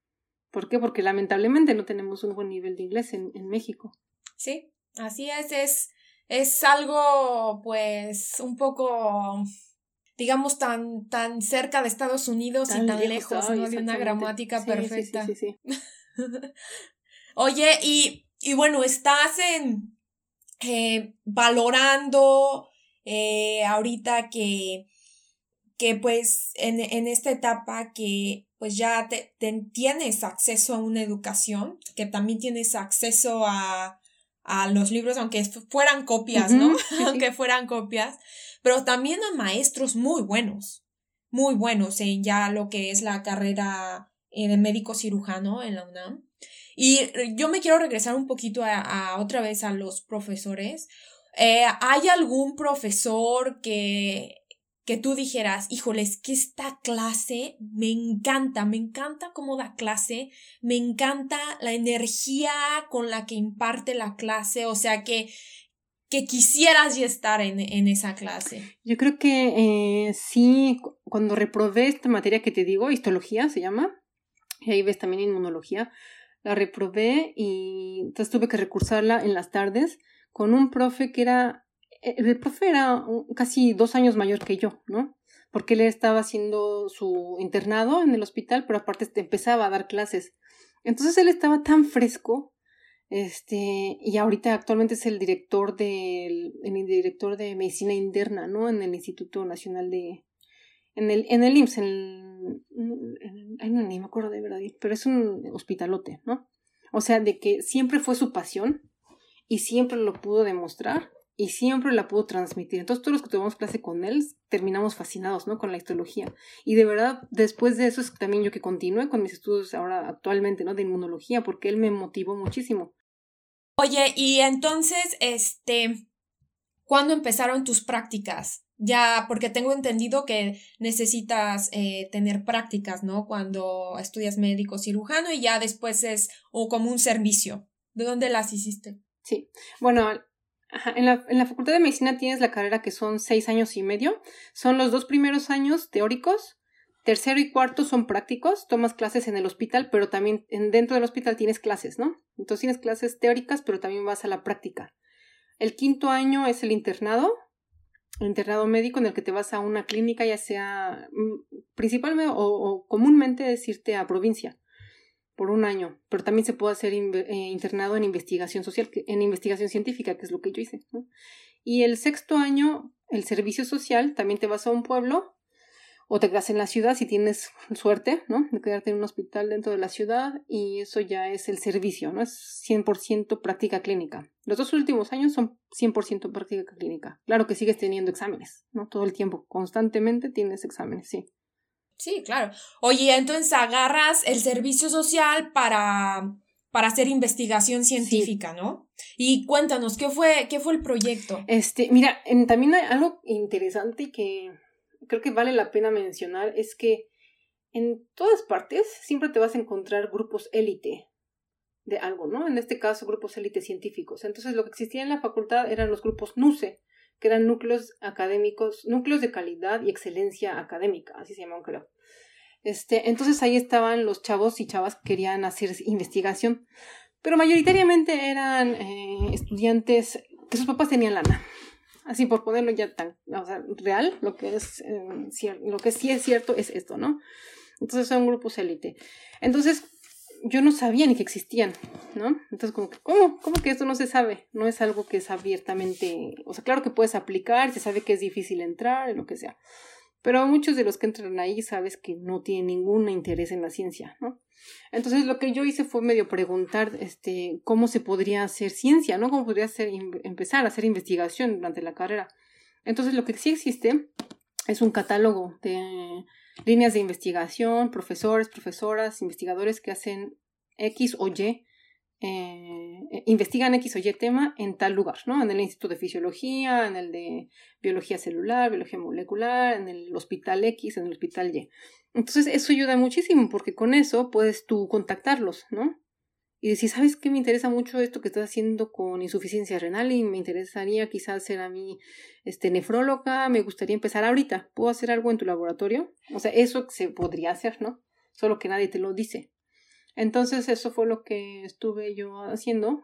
¿Por qué? Porque lamentablemente no tenemos un buen nivel de inglés en, en México. Sí, así es, es, es algo pues un poco digamos, tan, tan cerca de Estados Unidos y tan lejos, ¿no? De una gramática perfecta. Sí, sí, [LAUGHS] Oye, y, y bueno, estás en eh, valorando eh, ahorita que, que pues en, en, esta etapa que pues ya te, tienes acceso a una educación, que también tienes acceso a, a los libros, aunque fueran copias, ¿no? [LAUGHS] aunque fueran copias pero también a maestros muy buenos, muy buenos en ya lo que es la carrera eh, de médico cirujano en la UNAM. Y yo me quiero regresar un poquito a, otra vez a los profesores. Eh, ¿Hay algún profesor que, que tú dijeras, híjoles, que esta clase me encanta, me encanta cómo da clase, me encanta la energía con la que imparte la clase, o sea que que quisieras ya estar en, en esa clase? Yo creo que eh, sí, cuando reprobé esta materia que te digo, histología se llama, y ahí ves también inmunología, la reprobé y entonces tuve que recursarla en las tardes con un profe que era, el profe era casi dos años mayor que yo, ¿no? Porque él estaba haciendo su internado en el hospital, pero aparte empezaba a dar clases. Entonces él estaba tan fresco este, y ahorita actualmente es el director del, el director de medicina interna, ¿no? En el Instituto Nacional de, en el, en el IMSS, en el, ay, no, ni me acuerdo de verdad, pero es un hospitalote, ¿no? O sea, de que siempre fue su pasión y siempre lo pudo demostrar y siempre la pudo transmitir. Entonces, todos los que tuvimos clase con él terminamos fascinados, ¿no? Con la histología. Y de verdad, después de eso es también yo que continúe con mis estudios ahora actualmente, ¿no? De inmunología, porque él me motivó muchísimo. Oye, y entonces, este, ¿cuándo empezaron tus prácticas? Ya, porque tengo entendido que necesitas eh, tener prácticas, ¿no? Cuando estudias médico cirujano y ya después es o como un servicio. ¿De dónde las hiciste? Sí, bueno, en la, en la Facultad de Medicina tienes la carrera que son seis años y medio. Son los dos primeros años teóricos Tercero y cuarto son prácticos, tomas clases en el hospital, pero también dentro del hospital tienes clases, ¿no? Entonces tienes clases teóricas, pero también vas a la práctica. El quinto año es el internado, el internado médico en el que te vas a una clínica, ya sea mm, principalmente o, comúnmente decirte a provincia por un año, pero también se puede hacer eh, internado en investigación social, en investigación científica, que es lo que yo hice. Y el sexto año, el servicio social, también te vas a un pueblo o te quedas en la ciudad si tienes suerte, ¿no? De quedarte en un hospital dentro de la ciudad y eso ya es el servicio, ¿no? Es 100% práctica clínica. Los dos últimos años son 100% práctica clínica. Claro que sigues teniendo exámenes, ¿no? Todo el tiempo, constantemente tienes exámenes, sí. Sí, claro. Oye, entonces agarras el servicio social para para hacer investigación científica, ¿no? Y cuéntanos, ¿qué fue, qué fue el proyecto? Este, mira, también hay algo interesante que creo que vale la pena mencionar es que en todas partes siempre te vas a encontrar grupos élite de algo, ¿no? En este caso, grupos élite científicos. Entonces, lo que existía en la facultad eran los grupos NUCE, que eran núcleos académicos, núcleos de calidad y excelencia académica, así se llamaban, creo. Este, entonces ahí estaban los chavos y chavas que querían hacer investigación, pero mayoritariamente eran eh, estudiantes que sus papás tenían lana, así por ponerlo ya tan, o sea, real, lo que es eh, lo que sí es cierto es esto, ¿no? Entonces son grupos élite. Entonces, yo no sabía ni que existían, ¿no? Entonces, como que, ¿cómo? ¿Cómo que esto no se sabe? No es algo que es abiertamente, o sea, claro que puedes aplicar, se sabe que es difícil entrar, lo que sea. Pero muchos de los que entran ahí sabes que no tienen ningún interés en la ciencia, ¿no? Entonces lo que yo hice fue medio preguntar este, cómo se podría hacer ciencia, ¿no? Cómo podría hacer, empezar a hacer investigación durante la carrera. Entonces lo que sí existe es un catálogo de líneas de investigación, profesores, profesoras, investigadores que hacen X o Y eh, investigan X o Y tema en tal lugar, ¿no? En el Instituto de Fisiología, en el de Biología Celular, Biología Molecular, en el Hospital X, en el Hospital Y. Entonces eso ayuda muchísimo porque con eso puedes tú contactarlos, ¿no? Y decir, ¿sabes qué? Me interesa mucho esto que estás haciendo con insuficiencia renal y me interesaría quizás ser a mí este, nefróloga, me gustaría empezar ahorita. ¿Puedo hacer algo en tu laboratorio? O sea, eso se podría hacer, ¿no? Solo que nadie te lo dice. Entonces eso fue lo que estuve yo haciendo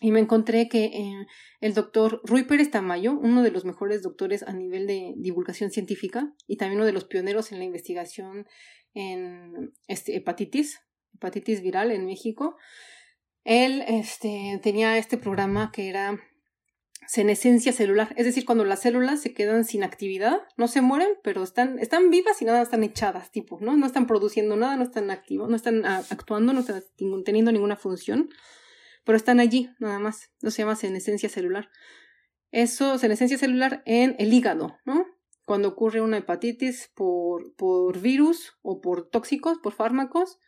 y me encontré que eh, el doctor Rui Pérez Tamayo, uno de los mejores doctores a nivel de divulgación científica y también uno de los pioneros en la investigación en este, hepatitis, hepatitis viral en México, él este, tenía este programa que era senescencia celular, es decir, cuando las células se quedan sin actividad, no se mueren, pero están, están vivas y nada están echadas, tipo, ¿no? No están produciendo nada, no están activos, no están ah, actuando, no están teniendo ninguna función, pero están allí, nada más. No se llama senescencia celular. Eso, senescencia celular en el hígado, ¿no? Cuando ocurre una hepatitis por, por virus o por tóxicos, por fármacos,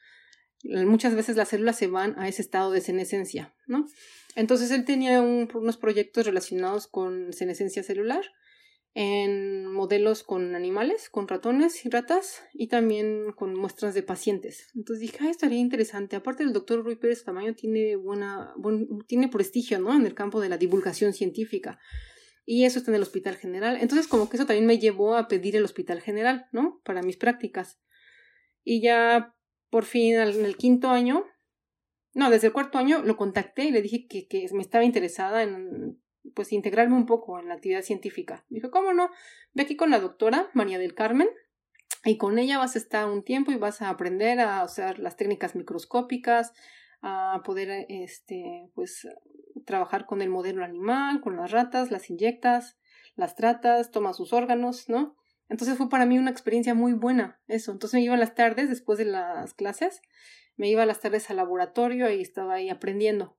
muchas veces las células se van a ese estado de senescencia, ¿no? Entonces él tenía unos proyectos relacionados con senescencia celular en modelos con animales, con ratones y ratas y también con muestras de pacientes. Entonces dije, ah, estaría interesante. Aparte el doctor Rui Pérez Tamayo tiene buena, tiene prestigio, ¿no? En el campo de la divulgación científica. Y eso está en el Hospital General. Entonces como que eso también me llevó a pedir el Hospital General, ¿no? Para mis prácticas. Y ya por fin en el quinto año no, desde el cuarto año lo contacté y le dije que, me estaba interesada en pues integrarme un poco en la actividad científica. Dijo, ¿cómo no? Ve aquí con la doctora María del Carmen y con ella vas a estar un tiempo y vas a aprender a usar las técnicas microscópicas, a poder este pues trabajar con el modelo animal, con las ratas, las inyectas, las tratas, tomas sus órganos, ¿no? Entonces fue para mí una experiencia muy buena eso. Entonces me iba a las tardes después de las clases me iba a las tardes al laboratorio y estaba ahí aprendiendo.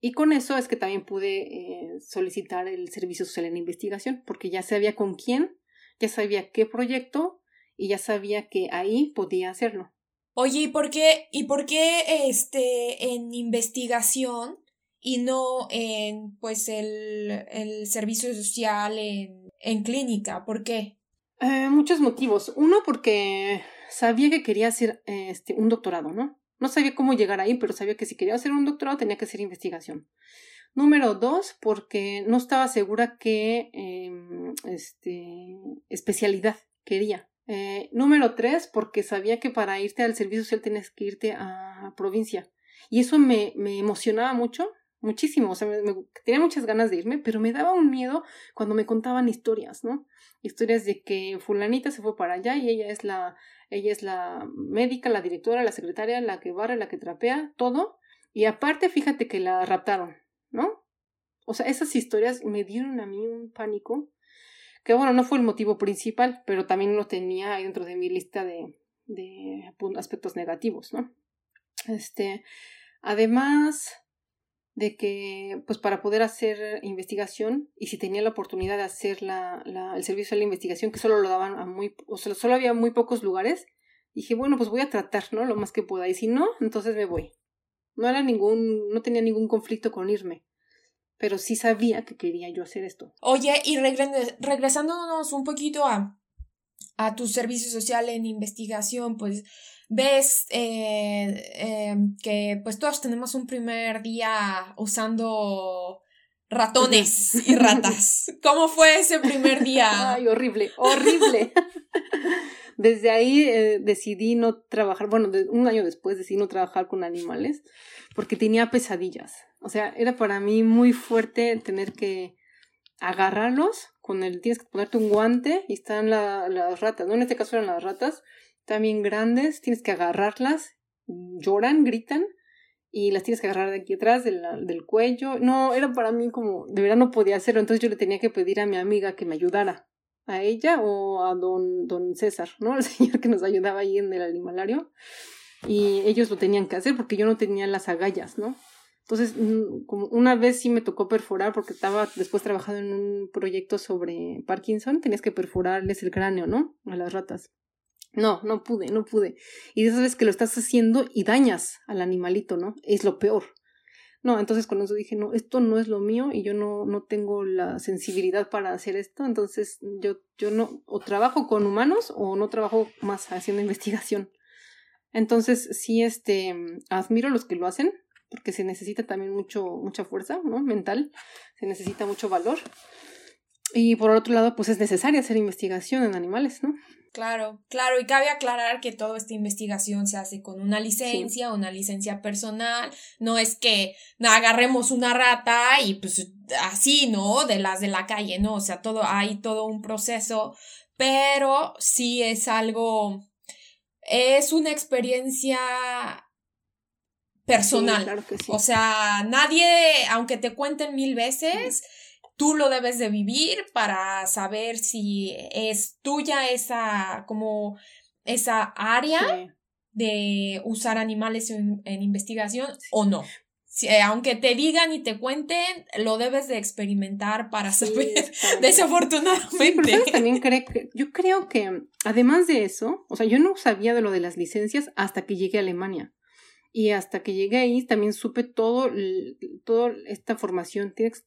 Y con eso es que también pude eh, solicitar el servicio social en investigación, porque ya sabía con quién, ya sabía qué proyecto y ya sabía que ahí podía hacerlo. Oye, ¿y por qué, y por qué este, en investigación y no en pues el, el servicio social en, en clínica? ¿Por qué? Eh, muchos motivos. Uno, porque sabía que quería hacer este, un doctorado, ¿no? No sabía cómo llegar ahí, pero sabía que si quería hacer un doctorado tenía que hacer investigación. Número dos, porque no estaba segura qué em, este, especialidad quería. Eh, número tres, porque sabía que para irte al servicio social tenías que irte a provincia. Y eso me, me emocionaba mucho, muchísimo. O sea, tenía muchas ganas de irme, pero me daba un miedo cuando me contaban historias, ¿no? Historias de que fulanita se fue para allá y ella es la ella es la médica, la directora, la secretaria, la que barre, la que trapea, todo. Y aparte, fíjate que la raptaron, ¿no? O sea, esas historias me dieron a mí un pánico, que bueno, no fue el motivo principal, pero también lo tenía ahí dentro de mi lista de, de aspectos negativos, ¿no? Este, además, de que pues para poder hacer investigación y si tenía la oportunidad de hacer la, la, el servicio de la investigación que solo lo daban a muy o sea, solo había muy pocos lugares dije bueno pues voy a tratar no lo más que pueda y si no entonces me voy no era ningún no tenía ningún conflicto con irme pero sí sabía que quería yo hacer esto. Oye y regresándonos un poquito a a tu servicio social en investigación pues ves eh, eh, que pues todos tenemos un primer día usando ratones y ratas. [LAUGHS] ¿Cómo fue ese primer día? Ay, horrible, horrible. [LAUGHS] Desde ahí eh, decidí no trabajar, bueno, un año después decidí no trabajar con animales porque tenía pesadillas. O sea, era para mí muy fuerte tener que agarrarlos con el, tienes que ponerte un guante y están las ratas, ¿no? En este caso eran las ratas también grandes, tienes que agarrarlas, lloran, gritan y las tienes que agarrar de aquí atrás del, del cuello. No, era para mí como, de verdad no podía hacerlo, entonces yo le tenía que pedir a mi amiga que me ayudara, a ella o a don, don César, ¿no? [LAUGHS] El señor que nos ayudaba ahí en el animalario. Y ellos lo tenían que hacer porque yo no tenía las agallas, ¿no? Entonces, mm, como una vez sí me tocó perforar porque estaba después trabajando en un proyecto sobre Parkinson, tenías que perforarles el cráneo, ¿no? A las ratas. No, no pude, no pude. Y de esas que lo estás haciendo y dañas al animalito, ¿no? Es lo peor. No, entonces con eso dije, no, esto no es lo mío y yo no, no tengo la sensibilidad para hacer esto, entonces yo, yo no, o trabajo con humanos o no trabajo más haciendo investigación. Entonces sí, este, admiro a los que lo hacen, porque se necesita también mucho, mucha fuerza, ¿no? Mental, se necesita mucho valor. Y por otro lado, pues es necesario hacer investigación en animales, ¿no? Claro, claro, y cabe aclarar que toda esta investigación se hace con una licencia, una licencia personal, no es que agarremos una rata y pues así, ¿no? De las de la calle, ¿no? O sea, todo, hay todo un proceso, pero sí es algo, es una experiencia personal. claro que sí. O sea, nadie, aunque te cuenten mil veces, tú lo debes de vivir para saber si es tuya esa, como esa área de usar animales en, investigación o no. Eh, aunque te digan y te cuenten, lo debes de experimentar para saber, desafortunadamente. también que, yo creo que, además de eso, o sea, yo no sabía de lo de las licencias hasta que llegué a Alemania. Y hasta que llegué ahí también supe todo, toda esta formación. Tienes,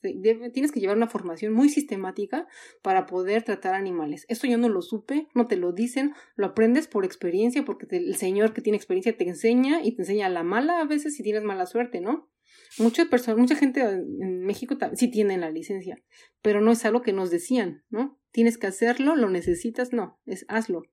que llevar una formación muy sistemática para poder tratar animales. Esto yo no lo supe, no te lo dicen, lo aprendes por experiencia, porque el señor que tiene experiencia te enseña y te enseña la mala a veces si tienes mala suerte, ¿no? Muchas personas, mucha gente en México sí tienen la licencia, pero no es algo que nos decían, ¿no? Tienes que hacerlo, lo necesitas, no, es hazlo.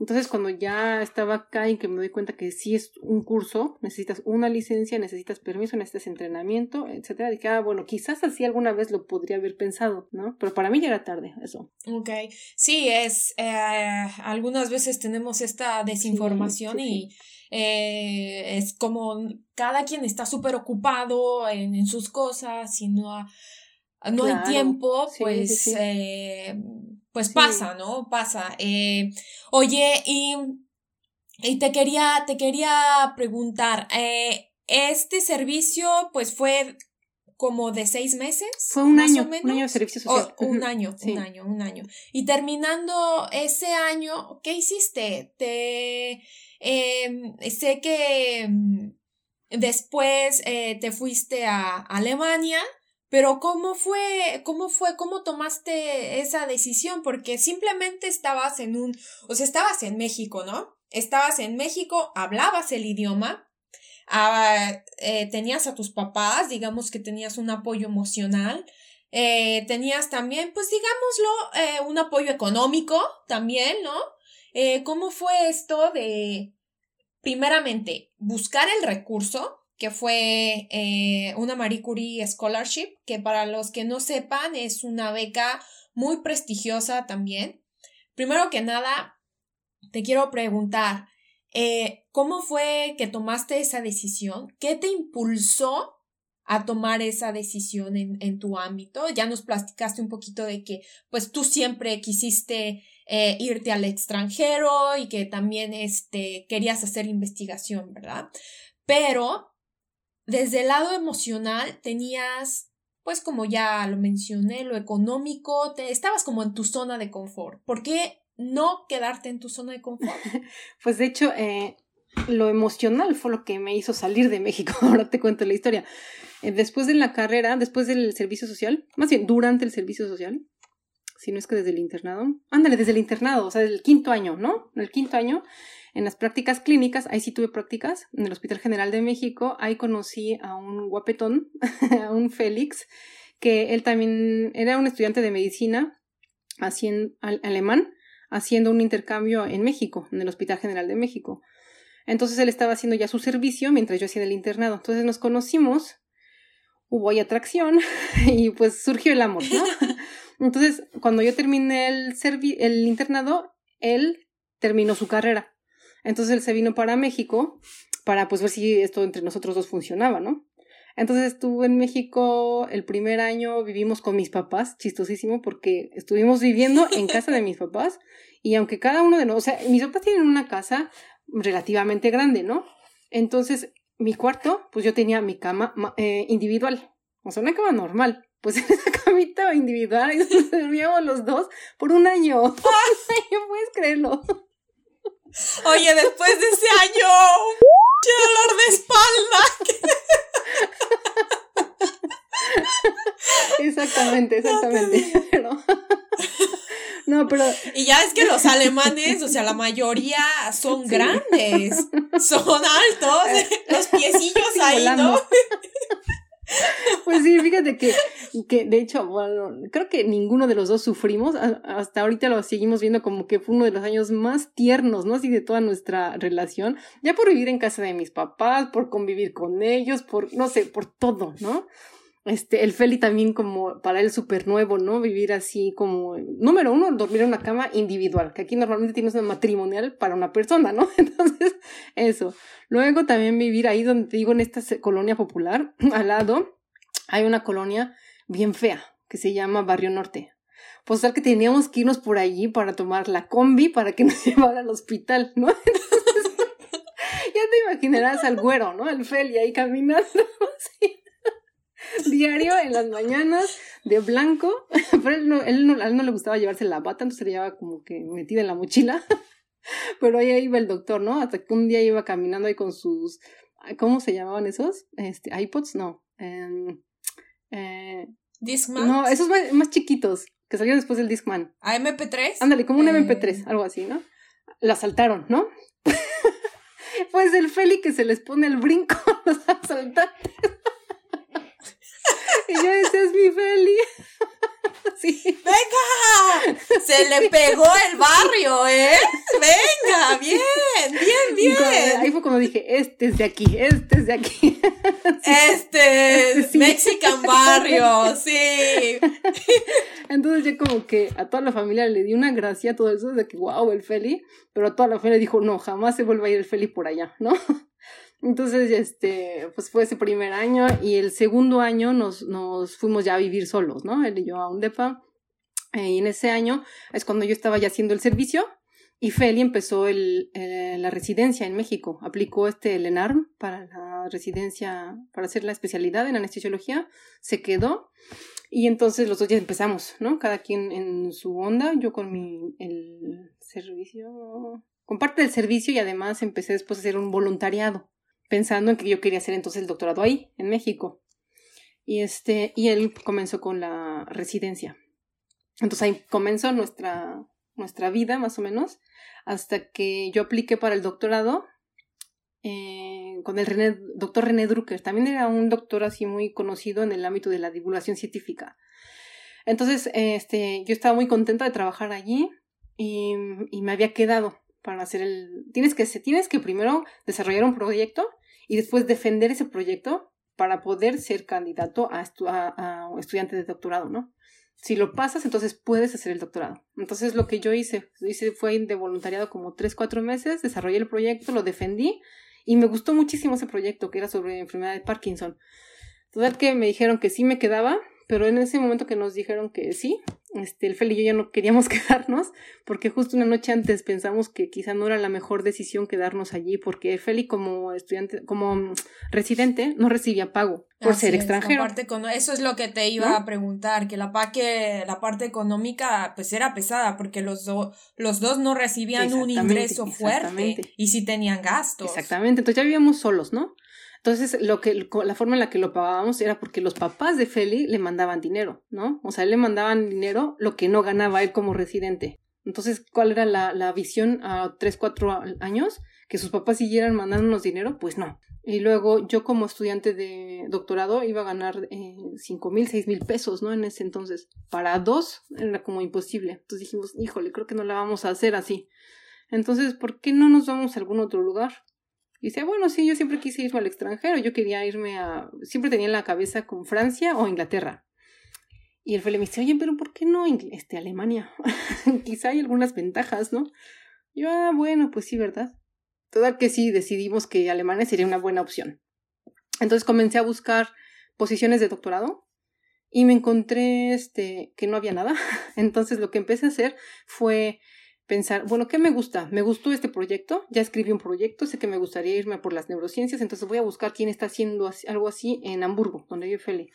Entonces, cuando ya estaba acá y que me doy cuenta que sí es un curso, necesitas una licencia, necesitas permiso, necesitas entrenamiento, etcétera, dije, ah, bueno, quizás así alguna vez lo podría haber pensado, ¿no? Pero para mí ya era tarde eso. Ok, sí, es, eh, algunas veces tenemos esta desinformación y eh, es como cada quien está súper ocupado en, sus cosas y no, no hay tiempo, pues... Eh, pues pasa, ¿no? Pasa. Eh, oye, y, y, te quería, te quería preguntar, eh, este servicio pues fue como de seis meses. Fue un año, un año de servicio social. un año, un año, un año. Y terminando ese año, ¿qué hiciste? Te, em, sé que mm, después eh, te fuiste a Alemania pero ¿cómo fue, cómo fue, cómo tomaste esa decisión? Porque simplemente estabas en un, o sea, estabas en México, ¿no? Estabas en México, hablabas el idioma, ah, eh, tenías a tus papás, digamos que tenías un apoyo emocional, eh, tenías también, pues digámoslo, eh, un apoyo económico también, ¿no? ¿Cómo fue esto de, primeramente, buscar el recurso? Que fue eh, una Marie Curie Scholarship, que para los que no sepan es una beca muy prestigiosa también. Primero que nada, te quiero preguntar, eh, ¿cómo fue que tomaste esa decisión? ¿Qué te impulsó a tomar esa decisión en, en tu ámbito? Ya nos platicaste un poquito de que pues tú siempre quisiste eh, irte al extranjero y que también este, querías hacer investigación, ¿verdad? Pero desde el lado emocional tenías, pues como ya lo mencioné, lo económico, te, estabas como en tu zona de confort. ¿Por qué no quedarte en tu zona de confort? [LAUGHS] pues de hecho, eh, lo emocional fue lo que me hizo salir de México. [LAUGHS] Ahora te cuento la historia. Eh, después de la carrera, después del servicio social, más bien durante el servicio social, si no es que desde el internado, ándale, desde el internado, o sea, del quinto año, ¿no? El quinto año, en las prácticas clínicas, ahí sí tuve prácticas, en el Hospital General de México, ahí conocí a un guapetón, [LAUGHS] a un Félix, que él también era un estudiante de medicina haciendo, alemán, haciendo un intercambio en México, en el Hospital General de México. Entonces él estaba haciendo ya su servicio mientras yo hacía el internado. Entonces nos conocimos, hubo ahí atracción [LAUGHS] y pues surgió el amor, ¿no? [LAUGHS] Entonces, cuando yo terminé el, el internado, él terminó su carrera. Entonces él se vino para México para pues ver si esto entre nosotros dos funcionaba, ¿no? Entonces estuve en México el primer año, vivimos con mis papás, chistosísimo, porque estuvimos viviendo [LAUGHS] en casa de mis papás y aunque cada uno de nosotros, o sea, mis papás tienen una casa relativamente grande, ¿no? Entonces mi cuarto, pues yo tenía mi cama eh, individual, o sea, una cama normal. Pues [LAUGHS] en esa camita individual y dormíamos [LAUGHS] los dos por un año. ¿Puedes creerlo? Oye, después de ese año, ¡qué dolor de espalda! exactamente, exactamente. [LAUGHS] No, pero. Y ya es que los alemanes, o sea, la mayoría son grandes, son altos, eh, los piecillos ahí, volando. ¿no? [LAUGHS] Pues sí, fíjate que, que de hecho, bueno, creo que ninguno de los dos sufrimos. Hasta ahorita lo seguimos viendo como que fue uno de los años más tiernos, ¿no? Así de toda nuestra relación. Ya por vivir en casa de mis papás, por convivir con ellos, por, no sé, por todo, ¿no? Este, el Feli también como para él súper nuevo, ¿no? Vivir así como, número uno, dormir en una cama individual, que aquí normalmente tienes una matrimonial para una persona, ¿no? [LAUGHS] Entonces, eso. Luego también vivir ahí donde te digo, en esta colonia popular, [CLEARS THROAT] al lado, hay una colonia bien fea, que se llama Barrio Norte. Pues tal que teníamos que irnos por allí para tomar la combi para que [LAUGHS] nos llevara al hospital, ¿no? [LAUGHS] Entonces, ya te imaginarás al güero, ¿no? El Feli ahí caminando, así [LAUGHS] diario en las mañanas de blanco, [LAUGHS] pero él no, él no, a él no le gustaba llevarse la bata, entonces se le llevaba como que metida en la mochila, [LAUGHS] pero ahí iba el doctor, ¿no? Hasta que un día iba caminando ahí con sus, ¿cómo se llamaban esos? Este, iPods, no. Eh, eh, Discman. No, esos más, más, chiquitos, que salieron después del Discman. ¿A MP3? Ándale, como un eh... MP3, algo así, ¿no? La saltaron, ¿no? pues el Feli que se les pone el brinco a los asaltantes. [LAUGHS] Y yo decía, es mi Feli. [LAUGHS] Sí. ¡Venga! Se le pegó el barrio, ¿eh? ¡Venga! ¡Bien! ¡Bien, bien! Cuando, ahí fue cuando dije, este es de aquí, este es de aquí. [LAUGHS] Sí. Este es sí. Mexican Barrio, sí. Entonces ya como que a toda la familia le di una gracia a todo eso, de que wow, el Feli, pero a toda la familia dijo, no, jamás se vuelva a ir el Feli por allá, ¿no? Entonces, este, pues fue ese primer año y el segundo año nos, nos fuimos ya a vivir solos, ¿no? Él y yo a un depa. Eh, y en ese año es cuando yo estaba ya haciendo el servicio y Feli empezó el, eh, la residencia en México. Aplicó este el para la residencia, para hacer la especialidad en anestesiología. Se quedó y entonces los dos ya empezamos, ¿no? Cada quien en su onda, yo con mi, el servicio, con parte del servicio y además empecé después a hacer un voluntariado pensando en que yo quería hacer entonces el doctorado ahí, en México. Y, este, y él comenzó con la residencia. Entonces ahí comenzó nuestra, nuestra vida, más o menos, hasta que yo apliqué para el doctorado eh, con el doctor René Drucker. También era un doctor así muy conocido en el ámbito de la divulgación científica. Entonces, este, yo estaba muy contenta de trabajar allí y me había quedado para hacer el... Tienes que, tienes que primero desarrollar un proyecto y después defender ese proyecto para poder ser candidato a, a, estudiante de doctorado, ¿no? Si lo pasas, entonces puedes hacer el doctorado. Entonces lo que yo hice, hice fue de voluntariado como tres, cuatro meses, desarrollé el proyecto, lo defendí y me gustó muchísimo ese proyecto que era sobre enfermedad de Parkinson. Total que me dijeron que sí me quedaba pero en ese momento que nos dijeron que sí, este, el Fel y yo ya no queríamos [LAUGHS] quedarnos, porque justo una noche antes pensamos que quizá no era la mejor decisión quedarnos allí, porque Feli como estudiante, como residente, no recibía pago por Así ser es, extranjero. econo- eso es lo que te iba ¿No? a preguntar, que la, que la parte económica pues era pesada, porque los, do- los dos no recibían un ingreso fuerte y sí tenían gastos. Exactamente, entonces ya vivíamos solos, ¿no? Entonces, lo que, la forma en la que lo pagábamos era porque los papás de Feli le mandaban dinero, ¿no? O sea, él le mandaban dinero lo que no ganaba él como residente. Entonces, ¿cuál era la, la visión a tres, cuatro años? Que sus papás siguieran mandándonos dinero, pues no. Y luego yo como estudiante de doctorado iba a ganar eh, cinco mil, seis mil pesos, ¿no? En ese entonces. Para dos era como imposible. Entonces dijimos, híjole, creo que no la vamos a hacer así. Entonces, ¿por qué no nos vamos a algún otro lugar? Y bueno, sí, yo siempre quise irme al extranjero, yo quería irme a, siempre tenía en la cabeza con Francia o Inglaterra. Y el Fele me dice, oye, pero ¿por qué no este, Alemania? [LAUGHS] Quizá hay algunas ventajas, ¿no? Yo, ah, bueno, pues sí, ¿verdad? Total que sí, decidimos que Alemania sería una buena opción. Entonces comencé a buscar posiciones de doctorado y me encontré este, que no había nada. [LAUGHS] Entonces lo que empecé a hacer fue pensar, bueno, ¿qué me gusta? Me gustó este proyecto, ya escribí un proyecto, sé que me gustaría irme por las neurociencias, entonces voy a buscar quién está haciendo algo así en Hamburgo, donde vive Feli.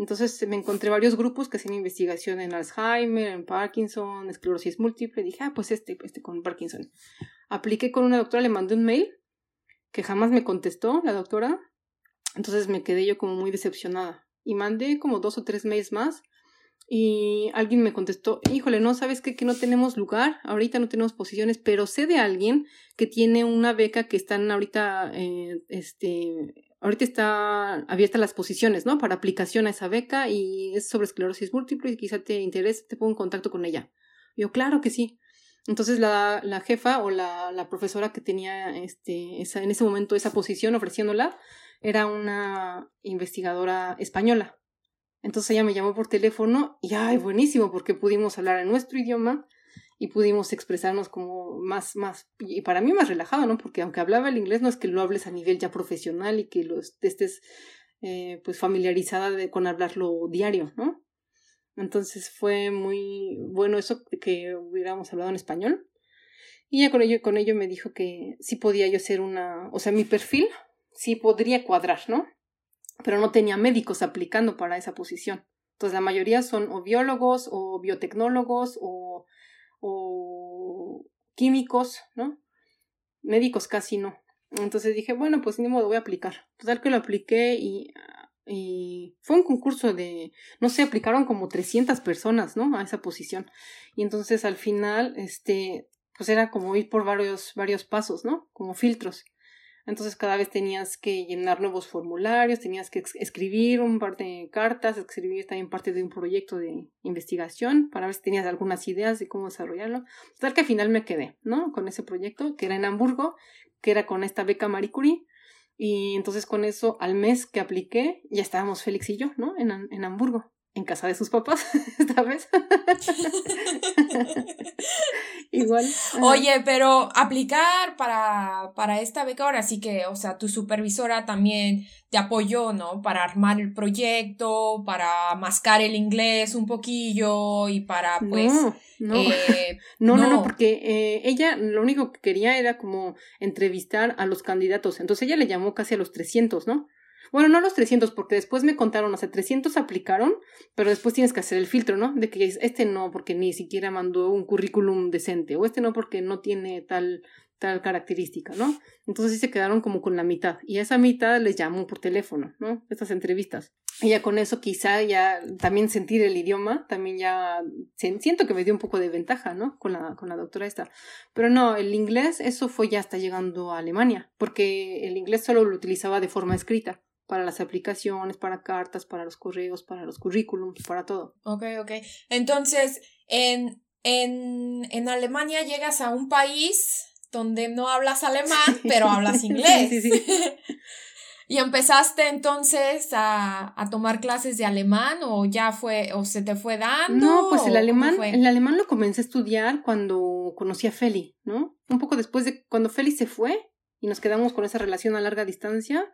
Entonces me encontré varios grupos que hacían investigación en Alzheimer, en Parkinson, esclerosis múltiple. Dije, ah, pues este, este con Parkinson. Apliqué con una doctora, le mandé un mail que jamás me contestó la doctora. Entonces me quedé yo como muy decepcionada. Y mandé como dos o tres mails más y alguien me contestó, híjole, no, sabes qué? que no tenemos lugar, ahorita no tenemos posiciones, pero sé de alguien que tiene una beca que están ahorita, eh, este, ahorita está abierta las posiciones, ¿no? Para aplicación a esa beca y es sobre esclerosis múltiple y quizá te interese, te pongo en contacto con ella. yo, claro que sí. Entonces la, la jefa o la, la, profesora que tenía este, esa, en ese momento esa posición ofreciéndola era una investigadora española. Entonces ella me llamó por teléfono y ay, buenísimo, porque pudimos hablar en nuestro idioma y pudimos expresarnos como más, más, y para mí más relajado, ¿no? Porque aunque hablaba el inglés, no es que lo hables a nivel ya profesional y que lo estés eh, pues familiarizada con hablarlo diario, ¿no? Entonces fue muy bueno eso que hubiéramos hablado en español. Y ya con ello, con ello me dijo que sí podía yo ser una, o sea, mi perfil sí podría cuadrar, ¿no? Pero no tenía médicos aplicando para esa posición. Entonces la mayoría son o biólogos o biotecnólogos o, o químicos, ¿no? Médicos casi no. Entonces dije, bueno, pues ni modo, voy a aplicar. Total que lo apliqué y, y fue un concurso de, no sé, aplicaron como 300 personas, ¿no? A esa posición. Y entonces al final, este, pues era como ir por varios, varios pasos, ¿no? Como filtros. Entonces cada vez tenías que llenar nuevos formularios, tenías que escribir un par de cartas, escribir también parte de un proyecto de investigación para ver si tenías algunas ideas de cómo desarrollarlo. Tal que al final me quedé, ¿no? Con ese proyecto que era en Hamburgo, que era con esta beca Marie Curie. Y entonces con eso, al mes que apliqué, ya estábamos Félix y yo, ¿no? En, en Hamburgo en casa de sus papás, [LAUGHS] esta vez. [LAUGHS] Igual. Oye, pero aplicar para, para esta beca ahora sí que, o sea, tu supervisora también te apoyó, ¿no? Para armar el proyecto, para mascar el inglés un poquillo y para, pues... No, [LAUGHS] no, eh, no, no, porque eh, ella lo único que quería era como entrevistar a los candidatos. Entonces ella le llamó casi a los 300, ¿no? Bueno, no los 300, porque después me contaron, o sea, 300 aplicaron, pero después tienes que hacer el filtro, ¿no? De que este no, porque ni siquiera mandó un currículum decente, o este no, porque no tiene tal, tal característica, ¿no? Entonces sí se quedaron como con la mitad, y esa mitad les llamó por teléfono, ¿no? Estas entrevistas. Y ya con eso quizá ya también sentir el idioma, también ya siento que me dio un poco de ventaja, ¿no? Con la, con la doctora esta. Pero no, el inglés, eso fue ya hasta llegando a Alemania, porque el inglés solo lo utilizaba de forma escrita para las aplicaciones, para cartas, para los correos, para los currículums, para todo. Ok, ok. Entonces, en, en, en Alemania llegas a un país donde no hablas alemán, pero hablas [LAUGHS] inglés. sí, sí, [LAUGHS] sí. ¿Y empezaste entonces a, a, tomar clases de alemán o ya fue, o se te fue dando? No, pues el alemán, el alemán lo comencé a estudiar cuando conocí a Feli, ¿no? Un poco después de cuando Feli se fue y nos quedamos con esa relación a larga distancia,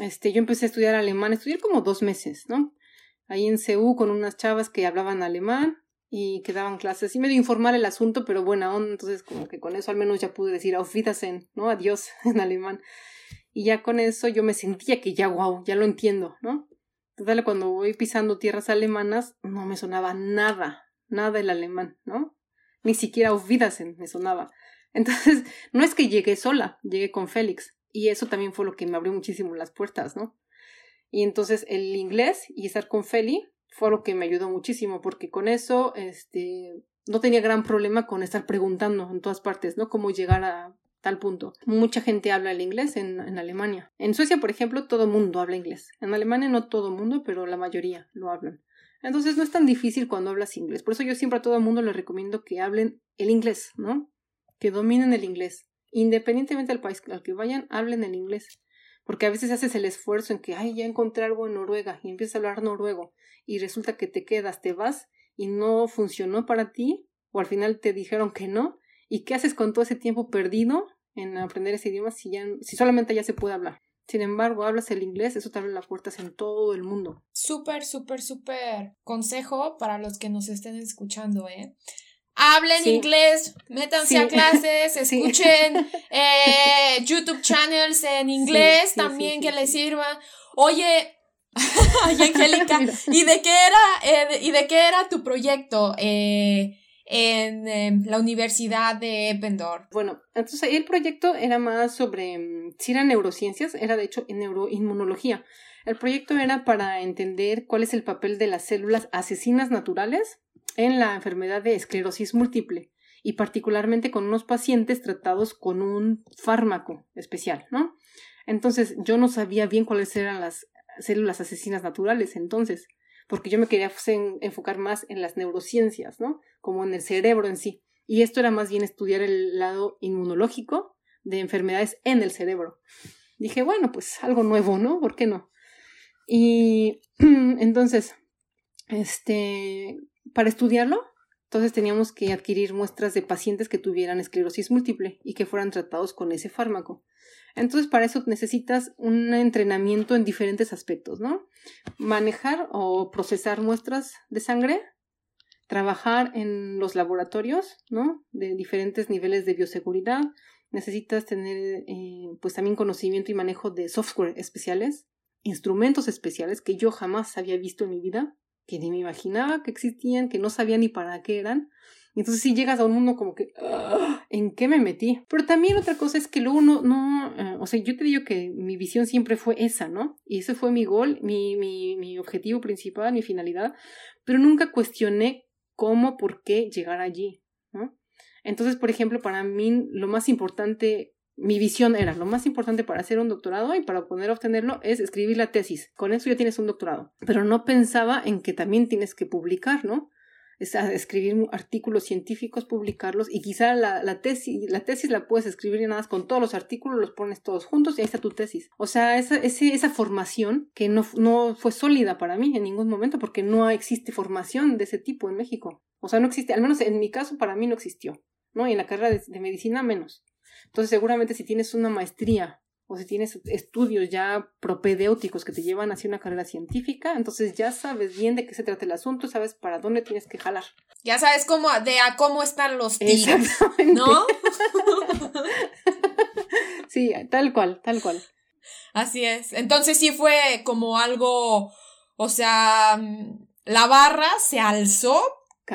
este, yo empecé a estudiar alemán, estudié como dos meses, ¿no? Ahí en CEU con unas chavas que hablaban alemán y que daban clases. Y medio informal el asunto, pero buena onda, entonces como que con eso al menos ya pude decir auf Wiedersehen, ¿no? Adiós [LAUGHS] en alemán. Y ya con eso yo me sentía que ya, wow, ya lo entiendo, ¿no? Entonces cuando voy pisando tierras alemanas, no me sonaba nada, nada el alemán, ¿no? Ni siquiera auf Wiedersehen me sonaba. Entonces, no es que llegué sola, llegué con Félix. Y eso también fue lo que me abrió muchísimo las puertas, ¿no? Y entonces el inglés y estar con Feli fue lo que me ayudó muchísimo, porque con eso, este, no tenía gran problema con estar preguntando en todas partes, ¿no? Cómo llegar a tal punto. Mucha gente habla el inglés en, en Alemania. En Suecia, por ejemplo, todo mundo habla inglés. En Alemania no todo mundo, pero la mayoría lo hablan. Entonces no es tan difícil cuando hablas inglés. Por eso yo siempre a todo el mundo les recomiendo que hablen el inglés, ¿no? Que dominen el inglés independientemente del país al que vayan, hablen el inglés. Porque a veces haces el esfuerzo en que, ay, ya encontré algo en Noruega y empiezas a hablar noruego y resulta que te quedas, te vas y no funcionó para ti o al final te dijeron que no. ¿Y qué haces con todo ese tiempo perdido en aprender ese idioma si, ya, si solamente ya se puede hablar? Sin embargo, hablas el inglés, eso te abre las puertas en todo el mundo. Súper, súper, súper consejo para los que nos estén escuchando, ¿eh? Hablen inglés, métanse a clases, [LAUGHS] escuchen eh, [LAUGHS] YouTube channels en inglés también que les sirvan. Oye, [LAUGHS] Ay, Angélica, ¿y de qué era, eh, y de qué era tu proyecto? Eh, en la Universidad de Eppendorf. Bueno, entonces el proyecto era más sobre, mm, si eran neurociencias, era de hecho en neuroinmunología. El proyecto era para entender cuál es el papel de las células asesinas naturales en la enfermedad de esclerosis múltiple y particularmente con unos pacientes tratados con un fármaco especial, ¿no? Entonces yo no sabía bien cuáles eran las células asesinas naturales entonces, porque yo me quería enfocar más en las neurociencias, ¿no? Como en el cerebro en sí. Y esto era más bien estudiar el lado inmunológico de enfermedades en el cerebro. Dije, bueno, pues algo nuevo, ¿no? ¿Por qué no? Y [CLEARS THROAT] entonces, este, para estudiarlo, entonces teníamos que adquirir muestras de pacientes que tuvieran esclerosis múltiple y que fueran tratados con ese fármaco. Entonces, para eso necesitas un entrenamiento en diferentes aspectos, ¿no? Manejar o procesar muestras de sangre, trabajar en los laboratorios, ¿no? De diferentes niveles de bioseguridad. Necesitas tener, eh, pues, también conocimiento y manejo de software especiales, instrumentos especiales que yo jamás había visto en mi vida que ni me imaginaba que existían, que no sabía ni para qué eran. Entonces si llegas a un mundo como que, ah, ¿en qué me metí? Pero también otra cosa es que luego no, no, eh, o sea, yo te digo que mi visión siempre fue esa, ¿no? Y ese fue mi gol, mi, mi, mi objetivo principal, mi finalidad, pero nunca cuestioné cómo, por qué llegar allí, ¿no? Entonces, por ejemplo, para mí lo más importante mi visión era lo más importante para hacer un doctorado y para poder obtenerlo es escribir la tesis. Con eso ya tienes un doctorado. Pero no pensaba en que también tienes que publicar, ¿no? Es escribir artículos científicos, publicarlos y quizá la, la, tesis, la tesis la puedes escribir nada más con todos los artículos, los pones todos juntos y ahí está tu tesis. O sea, esa, esa formación que no, no fue sólida para mí en ningún momento porque no existe formación de ese tipo en México. O sea, no existe, al menos en mi caso para mí no existió, ¿no? Y en la carrera de medicina menos. Entonces, seguramente si tienes una maestría o si tienes estudios ya propedéuticos que te llevan hacia una carrera científica, entonces ya sabes bien de qué se trata el asunto, sabes para dónde tienes que jalar. Ya sabes cómo, de a cómo están los tiros, ¿no? [LAUGHS] sí, tal cual, tal cual. Así es. Entonces sí fue como algo, o sea, mm, la barra se alzó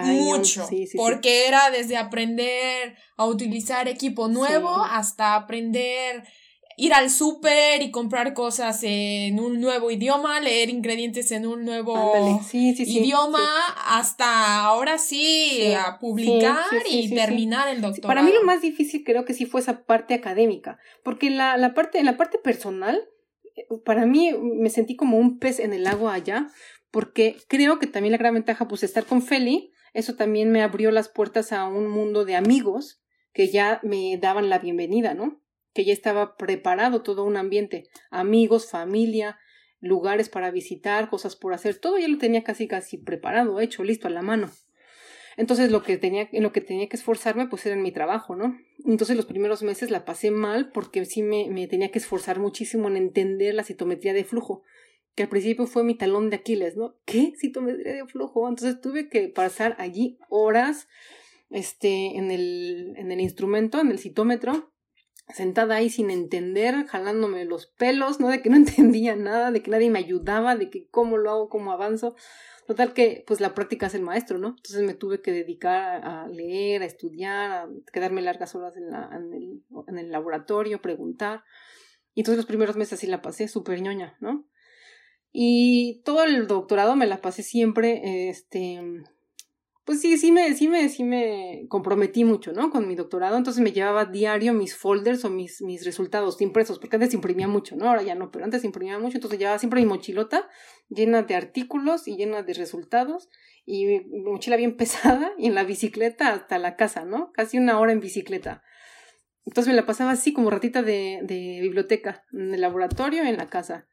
mucho, porque era desde aprender a utilizar equipo nuevo hasta aprender ir al súper y comprar cosas en un nuevo idioma, leer ingredientes en un nuevo idioma, hasta ahora sí, a publicar y terminar el doctorado. Para mí lo más difícil creo que sí fue esa parte académica, porque la, la parte, en la parte personal, eh, para mí me sentí como un pez en el agua allá, porque creo que también la gran ventaja, pues, estar con Feli, eso también me abrió las puertas a un mundo de amigos que ya me daban la bienvenida, ¿no? Que ya estaba preparado todo un ambiente, amigos, familia, lugares para visitar, cosas por hacer, todo ya lo tenía casi casi preparado, hecho, listo a la mano. Entonces lo que tenía, en lo que tenía que esforzarme, pues era en mi trabajo, ¿no? Entonces los primeros meses la pasé mal porque sí me, me tenía que esforzar muchísimo en entender la citometría de flujo que al principio fue mi talón de Aquiles, ¿no? ¿Qué? Citometría de flujo. Entonces tuve que pasar allí horas este, en, el, en el instrumento, en el citómetro, sentada ahí sin entender, jalándome los pelos, ¿no? De que no [LAUGHS] entendía nada, de que nadie me ayudaba, de que cómo lo hago, cómo avanzo. Total que, pues la práctica es el maestro, ¿no? Entonces me tuve que dedicar a leer, a estudiar, a quedarme largas horas en, la, en, el, en el laboratorio, preguntar. Y entonces los primeros meses así la pasé súper ñoña, ¿no? Y todo el doctorado me la pasé siempre, este, pues sí, sí me, sí me, sí me comprometí mucho, ¿no? Con mi doctorado, entonces me llevaba diario mis folders o mis, mis resultados impresos, porque antes imprimía mucho, ¿no? Ahora ya no, pero antes imprimía mucho, entonces llevaba siempre mi mochilota llena de artículos y llena de resultados, y mi mochila bien [LAUGHS] pesada, y en la bicicleta hasta la casa, ¿no? Casi una hora en bicicleta. Entonces me la pasaba así como ratita de, de biblioteca, en el laboratorio, en la casa.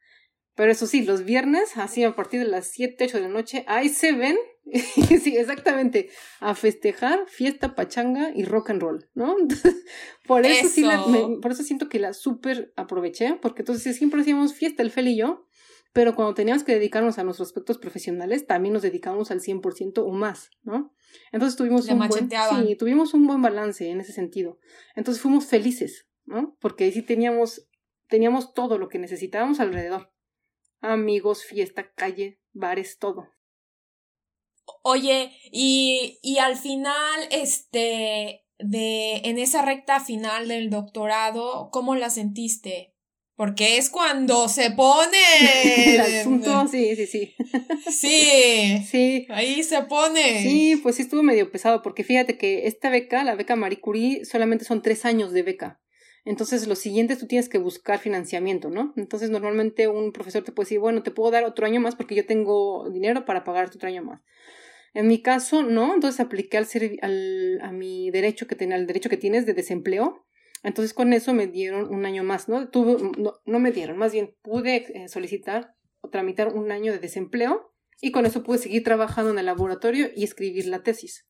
Pero eso sí, los viernes, así a partir de las 7, 8 de la noche, ahí se ven, [LAUGHS] sí, exactamente, a festejar, fiesta, pachanga y rock and roll, ¿no? [LAUGHS] por eso, sí, por eso siento que la súper aproveché, porque entonces siempre hacíamos fiesta el Fel y yo, pero cuando teníamos que dedicarnos a nuestros aspectos profesionales, también nos dedicamos al 100% o más, ¿no? Entonces tuvimos un, buen, sí, tuvimos un buen balance en ese sentido. Entonces fuimos felices, ¿no? Porque sí teníamos, teníamos todo lo que necesitábamos alrededor amigos, fiesta, calle, bares, todo. Oye, y, y al final, este, de, en esa recta final del doctorado, ¿cómo la sentiste? Porque es cuando se pone. [LAUGHS] el asunto, sí, sí, sí. [LAUGHS] Sí. Sí. Ahí se pone. Sí, pues sí estuvo medio pesado, porque fíjate que esta beca, la beca Marie Curie, solamente son tres años de beca. Entonces, los siguientes tú tienes que buscar financiamiento, ¿no? Entonces, normalmente un profesor te puede decir, bueno, te puedo dar otro año más porque yo tengo dinero para pagar otro año más. En mi caso, no, entonces apliqué al, al a mi derecho que tenía, al derecho que tienes de desempleo. Entonces, con eso me dieron un año más, ¿no? Tuve, no, no me dieron, más bien pude eh, solicitar o tramitar un año de desempleo y con eso pude seguir trabajando en el laboratorio y escribir la tesis.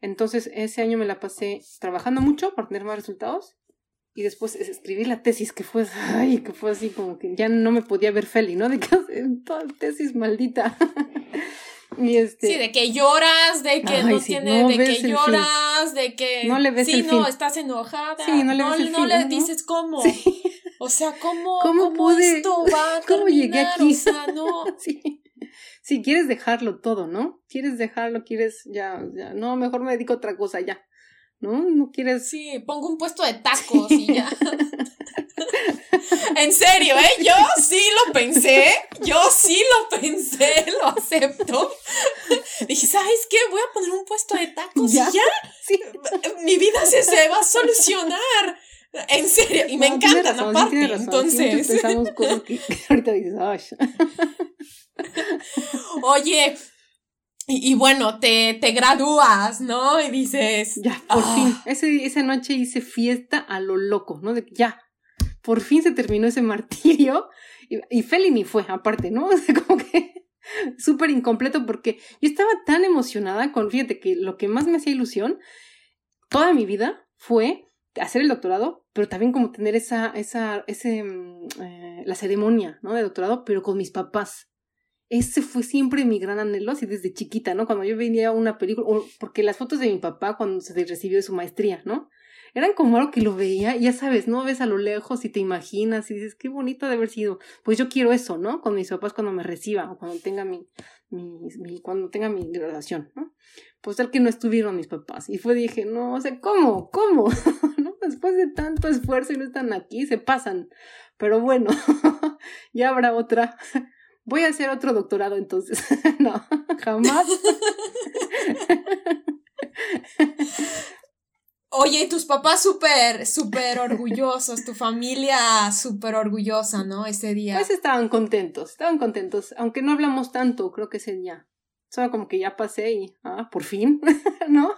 Entonces, ese año me la pasé trabajando mucho para tener más resultados y después escribí la tesis que fue, [LAUGHS] ay, que fue así como que ya no me podía ver Feli, ¿no? De que [LAUGHS] toda tesis maldita. [LAUGHS] y este... Sí, de que lloras, de que no tiene, de que lloras, de que no le ves sí, el no, fin. estás enojada, sí, no le, no, ves el no fin, le ¿no? dices cómo. Sí. O sea, cómo, ¿Cómo, cómo pude? esto va a ¿Cómo llegué aquí? O sea, no. sí. Sí, quieres dejarlo todo, ¿no? Quieres dejarlo, quieres ya, ya, no, mejor me dedico a otra cosa ya. ¿No? No quieres. Sí, pongo un puesto de tacos y ya. [LAUGHS] en serio, ¿eh? Yo sí lo pensé. Yo sí lo pensé, [LAUGHS] lo acepto. Dije, ¿sabes qué? Voy a poner un puesto de tacos ¿Ya? y ya. Sí. Mi vida se, se va a solucionar. En serio, y me No, tiene encantan razón, sí, aparte. Sí, Entonces, pensamos cosas que, que ahorita dices, [LAUGHS] oye, y, y bueno, te, te gradúas, ¿no? Y dices, Ya, por Ah. fin. Ese, esa noche hice fiesta a lo loco, ¿no? De ya, por fin se terminó ese martirio. Y, y Feli ni fue, aparte, ¿no? [LAUGHS] O sea, como que súper incompleto porque yo estaba tan emocionada con, fíjate que lo que más me hacía ilusión toda mi vida fue hacer el doctorado, pero también como tener esa, esa, ese, mm, eh, la ceremonia, ¿no? De doctorado, pero con mis papás. Ese fue siempre mi gran anhelo, así desde chiquita, ¿no? Cuando yo veía una película, o- porque las fotos de mi papá cuando se recibió de su maestría, ¿no? Eran como algo que lo veía, ya sabes, ¿no? Ves a lo lejos y te imaginas y dices, qué bonito de haber sido. Pues yo quiero eso, ¿no? Con mis papás cuando me reciba o cuando tenga mi, mi, mi- cuando tenga mi graduación, ¿no? Pues tal que no estuvieron mis papás. Y fue, dije, no, o sea, ¿cómo? ¿Cómo? [LAUGHS] ¿No? Después de tanto esfuerzo y no están aquí, se pasan. Pero bueno, [LAUGHS] ya habrá otra. Voy a hacer otro doctorado entonces. [LAUGHS] no, jamás. oye, y tus papás súper, súper orgullosos, tu familia súper orgullosa, ¿no? Ese día. Pues estaban contentos, estaban contentos. Aunque no hablamos tanto, creo que ese día. Solo como que ya pasé y, ah, por fin, [LAUGHS] ¿no?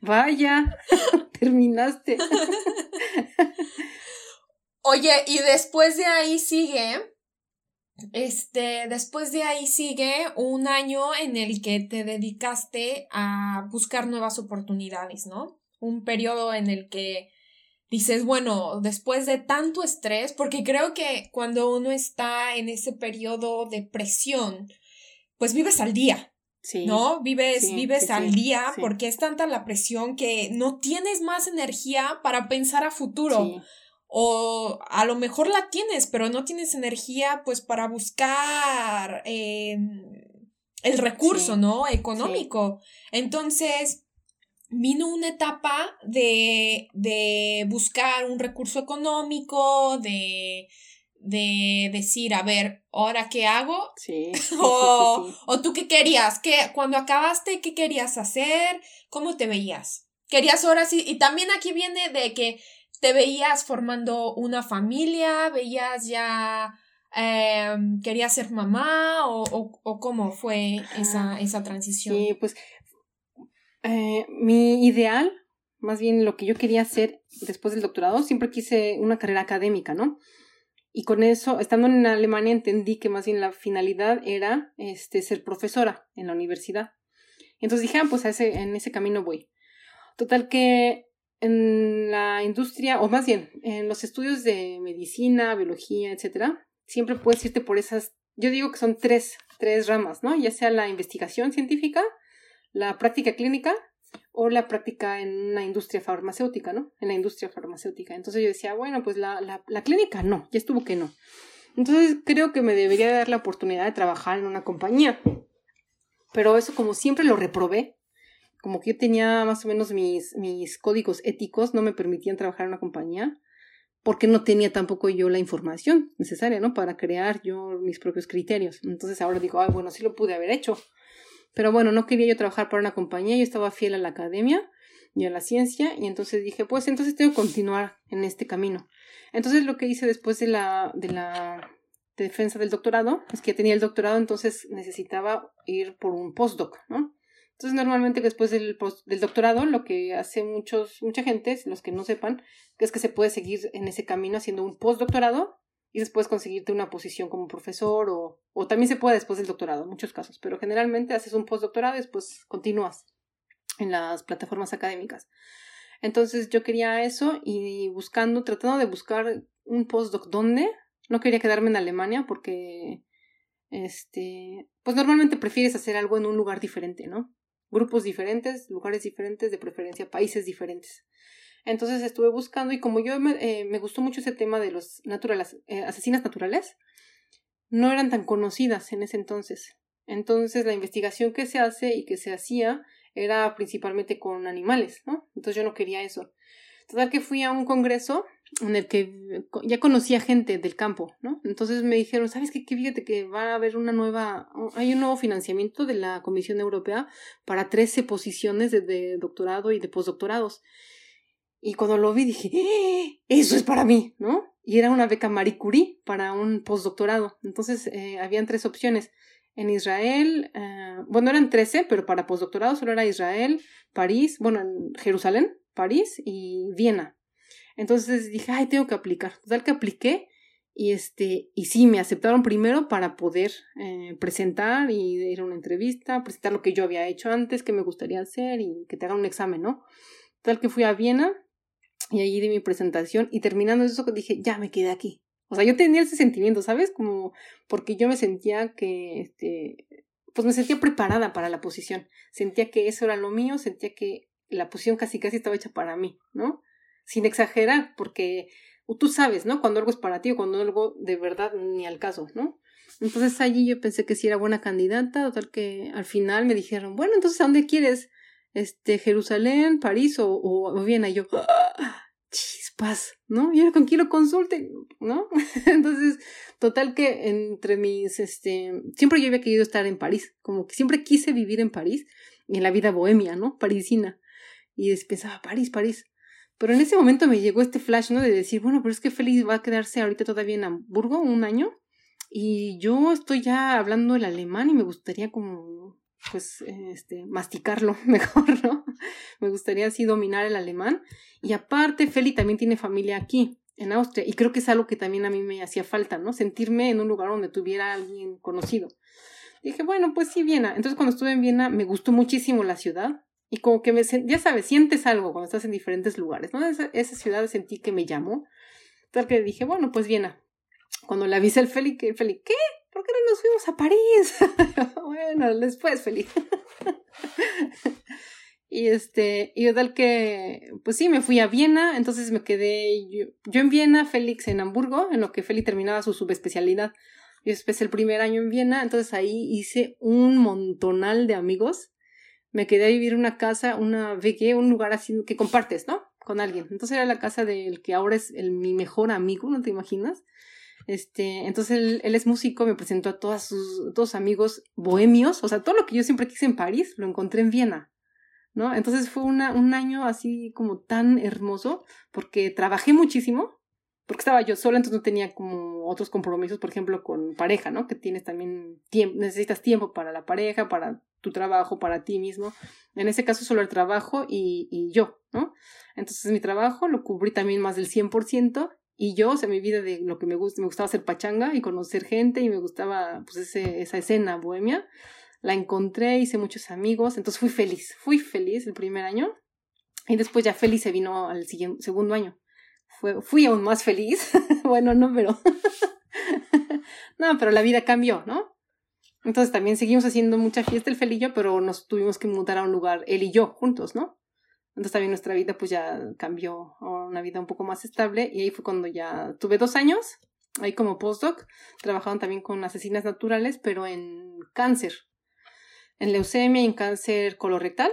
Vaya, [LAUGHS] terminaste. Oye, y después de ahí sigue, este, después de ahí sigue un año en el que te dedicaste a buscar nuevas oportunidades, ¿no? Un periodo en el que dices, bueno, después de tanto estrés, porque creo que cuando uno está en ese periodo de presión, pues vives al día, Sí. ¿no? Vives, sí, vives sí, al día porque es tanta la presión que no tienes más energía para pensar a futuro. O a lo mejor la tienes, pero no tienes energía pues para buscar eh, el recurso, Sí, ¿no? Económico. Entonces, vino una etapa de, de buscar un recurso económico, de, de decir, a ver, ¿ahora qué hago? Sí, [LAUGHS] o, o tú qué querías, ¿Qué, cuando acabaste, ¿qué querías hacer? ¿Cómo te veías? ¿Querías ahora sí? Y también aquí viene de que te veías formando una familia, veías ya, eh, querías ser mamá o, o, o cómo fue esa, esa transición. Sí, pues eh, mi ideal, más bien lo que yo quería hacer después del doctorado, siempre quise una carrera académica, ¿no? Y con eso, estando en Alemania, entendí que más bien la finalidad era este, ser profesora en la universidad. Entonces dije, ah, pues a ese, en ese camino voy. Total que en la industria, o más bien, en los estudios de medicina, biología, etcétera, siempre puedes irte por esas, yo digo que son tres, tres ramas, ¿no? Ya sea la investigación científica, la práctica clínica o la práctica en una industria farmacéutica, ¿no? En la industria farmacéutica. Entonces yo decía, bueno, pues la, la, la clínica no, ya estuvo que no. Entonces creo que me debería dar la oportunidad de trabajar en una compañía. Pero eso como siempre lo reprobé, como que yo tenía más o menos mis, mis códigos éticos, no me permitían trabajar en una compañía, porque no tenía tampoco yo la información necesaria, ¿no? Para crear yo mis propios criterios. Entonces ahora digo, ah, bueno, sí lo pude haber hecho. Pero bueno, no quería yo trabajar para una compañía, yo estaba fiel a la academia y a la ciencia, y entonces dije, pues entonces tengo que continuar en este camino. Entonces lo que hice después de la, de la defensa del doctorado es que tenía el doctorado, entonces necesitaba ir por un postdoc, ¿no? Entonces, normalmente después del, doctorado, lo que hace muchos, mucha gente, los que no sepan, es que se puede seguir en ese camino haciendo un postdoctorado y después conseguirte una posición como profesor o, o también se puede después del doctorado, en muchos casos, pero generalmente haces un postdoctorado y después continúas en las plataformas académicas. Entonces yo quería eso y buscando, tratando de buscar un postdoc donde no quería quedarme en Alemania porque este, pues normalmente prefieres hacer algo en un lugar diferente, ¿no? Grupos diferentes, lugares diferentes, de preferencia países diferentes. Entonces estuve buscando y como yo me, eh, me gustó mucho ese tema de los naturales, eh, asesinas naturales, no eran tan conocidas en ese entonces. Entonces la investigación que se hace y que se hacía era principalmente con animales, ¿no? Entonces yo no quería eso. Total que fui a un congreso en el que ya conocía gente del campo, ¿no? Entonces me dijeron, ¿sabes qué? Fíjate que va a haber una nueva, hay un nuevo financiamiento de la Comisión Europea para 13 posiciones de, doctorado y de postdoctorados. Y cuando lo vi dije, ¡Eh! eso es para mí, ¿no? Y era una beca Marie Curie para un postdoctorado. Entonces, eh, habían tres opciones. En Israel, eh, bueno, eran 13, pero para postdoctorado solo era Israel, París, bueno, en Jerusalén, París y Viena. Entonces dije, ay, tengo que aplicar. Total que apliqué y este, y sí, me aceptaron primero para poder eh, presentar y ir a una entrevista, presentar lo que yo había hecho antes, que me gustaría hacer y que te hagan un examen, ¿no? Tal que fui a Viena y allí di mi presentación y terminando eso dije, ya me quedé aquí. O sea, yo tenía ese sentimiento, ¿sabes? Como porque yo me sentía que, este, pues me sentía preparada para la posición. Sentía que eso era lo mío, sentía que la posición casi casi estaba hecha para mí, ¿no? Sin exagerar, porque tú sabes, ¿no? Cuando algo es para ti o cuando algo de verdad ni al caso, ¿no? Entonces allí yo pensé que sí era buena candidata, total que al final me dijeron, bueno, entonces ¿a dónde quieres? Este, Jerusalén, París o, o, Viena. Y yo, ¡Ah! chispas, ¿no? Y ahora con quién lo consulte, ¿no? [LAUGHS] entonces, total que entre mis, este, siempre yo había querido estar en París, como que siempre quise vivir en París y en la vida bohemia, ¿no? Parisina. Y pensaba, París, París. Pero en ese momento me llegó este flash, ¿no? De decir, bueno, pero es que Félix va a quedarse ahorita todavía en Hamburgo un año y yo estoy ya hablando el alemán y me gustaría como, pues, este, masticarlo [LAUGHS] mejor, ¿no? Me gustaría así dominar el alemán. Y aparte, Feli también tiene familia aquí, en Austria, y creo que es algo que también a mí me hacía falta, ¿no? Sentirme en un lugar donde tuviera alguien conocido. Dije, bueno, pues sí, Viena. Entonces, cuando estuve en Viena, me gustó muchísimo la ciudad. Y como que me, ya sabes, sientes algo cuando estás en diferentes lugares, ¿no? Esa, esa ciudad sentí que me llamó. Tal que dije, bueno, pues Viena. Cuando le avisé al Feli, que Feli, ¿qué? ¿Por qué no nos fuimos a París? [LAUGHS] bueno, después, Feli. [LAUGHS] y este, y tal que, pues sí, me fui a Viena, entonces me quedé yo, en Viena, Félix en Hamburgo, en lo que Feli terminaba su subespecialidad. Yo después el primer año en Viena, entonces ahí hice un montonal de amigos me quedé a vivir una casa, una VG, un lugar así que compartes, ¿no? Con alguien. Entonces era la casa del que ahora es el, mi mejor amigo, ¿no te imaginas? Este, entonces él, él, es músico, me presentó a todos sus, todos amigos bohemios, o sea, todo lo que yo siempre quise en París, lo encontré en Viena, ¿no? Entonces fue una, un año así como tan hermoso, porque trabajé muchísimo, porque estaba yo sola, entonces no tenía como otros compromisos, por ejemplo, con pareja, ¿no? Que tienes también tiempo, necesitas tiempo para la pareja, para tu trabajo, para ti mismo. En ese caso solo el trabajo y, y yo, ¿no? Entonces mi trabajo lo cubrí también más del 100% y yo, o sea, mi vida de lo que me gusta, me gustaba hacer pachanga y conocer gente y me gustaba pues ese, esa escena bohemia. La encontré, hice muchos amigos, entonces fui feliz, fui feliz el primer año y después ya feliz se vino al siguiente, segundo año fui aún más feliz. [LAUGHS] bueno, no, pero... [LAUGHS] no, pero la vida cambió, ¿no? Entonces también seguimos haciendo mucha fiesta el felillo, pero nos tuvimos que mudar a un lugar, él y yo, juntos, ¿no? Entonces también nuestra vida pues ya cambió a una vida un poco más estable y ahí fue cuando ya tuve dos años, ahí como postdoc, trabajaban también con asesinas naturales, pero en cáncer. en leucemia y en cáncer colorectal.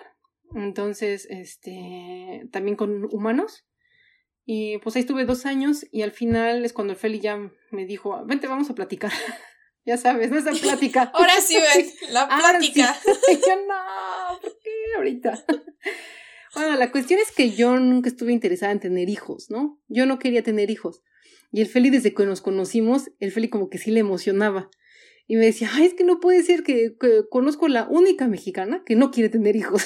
Entonces, este, también con humanos. Y pues ahí estuve dos años y al final es cuando el Feli ya me dijo, vente, vamos a platicar. [LAUGHS] ya sabes, no esa [LAUGHS] plática. Ahora sí, ven, [LAUGHS] la plática. [LAUGHS] yo no, ¿por qué ahorita? bueno, la cuestión es que yo nunca estuve interesada en tener hijos, ¿no? Yo no quería tener hijos. Y el Feli, desde que nos conocimos, el Feli como que sí le emocionaba. Y me decía, ay, es que no puede ser que, conozco la única mexicana que no quiere tener hijos.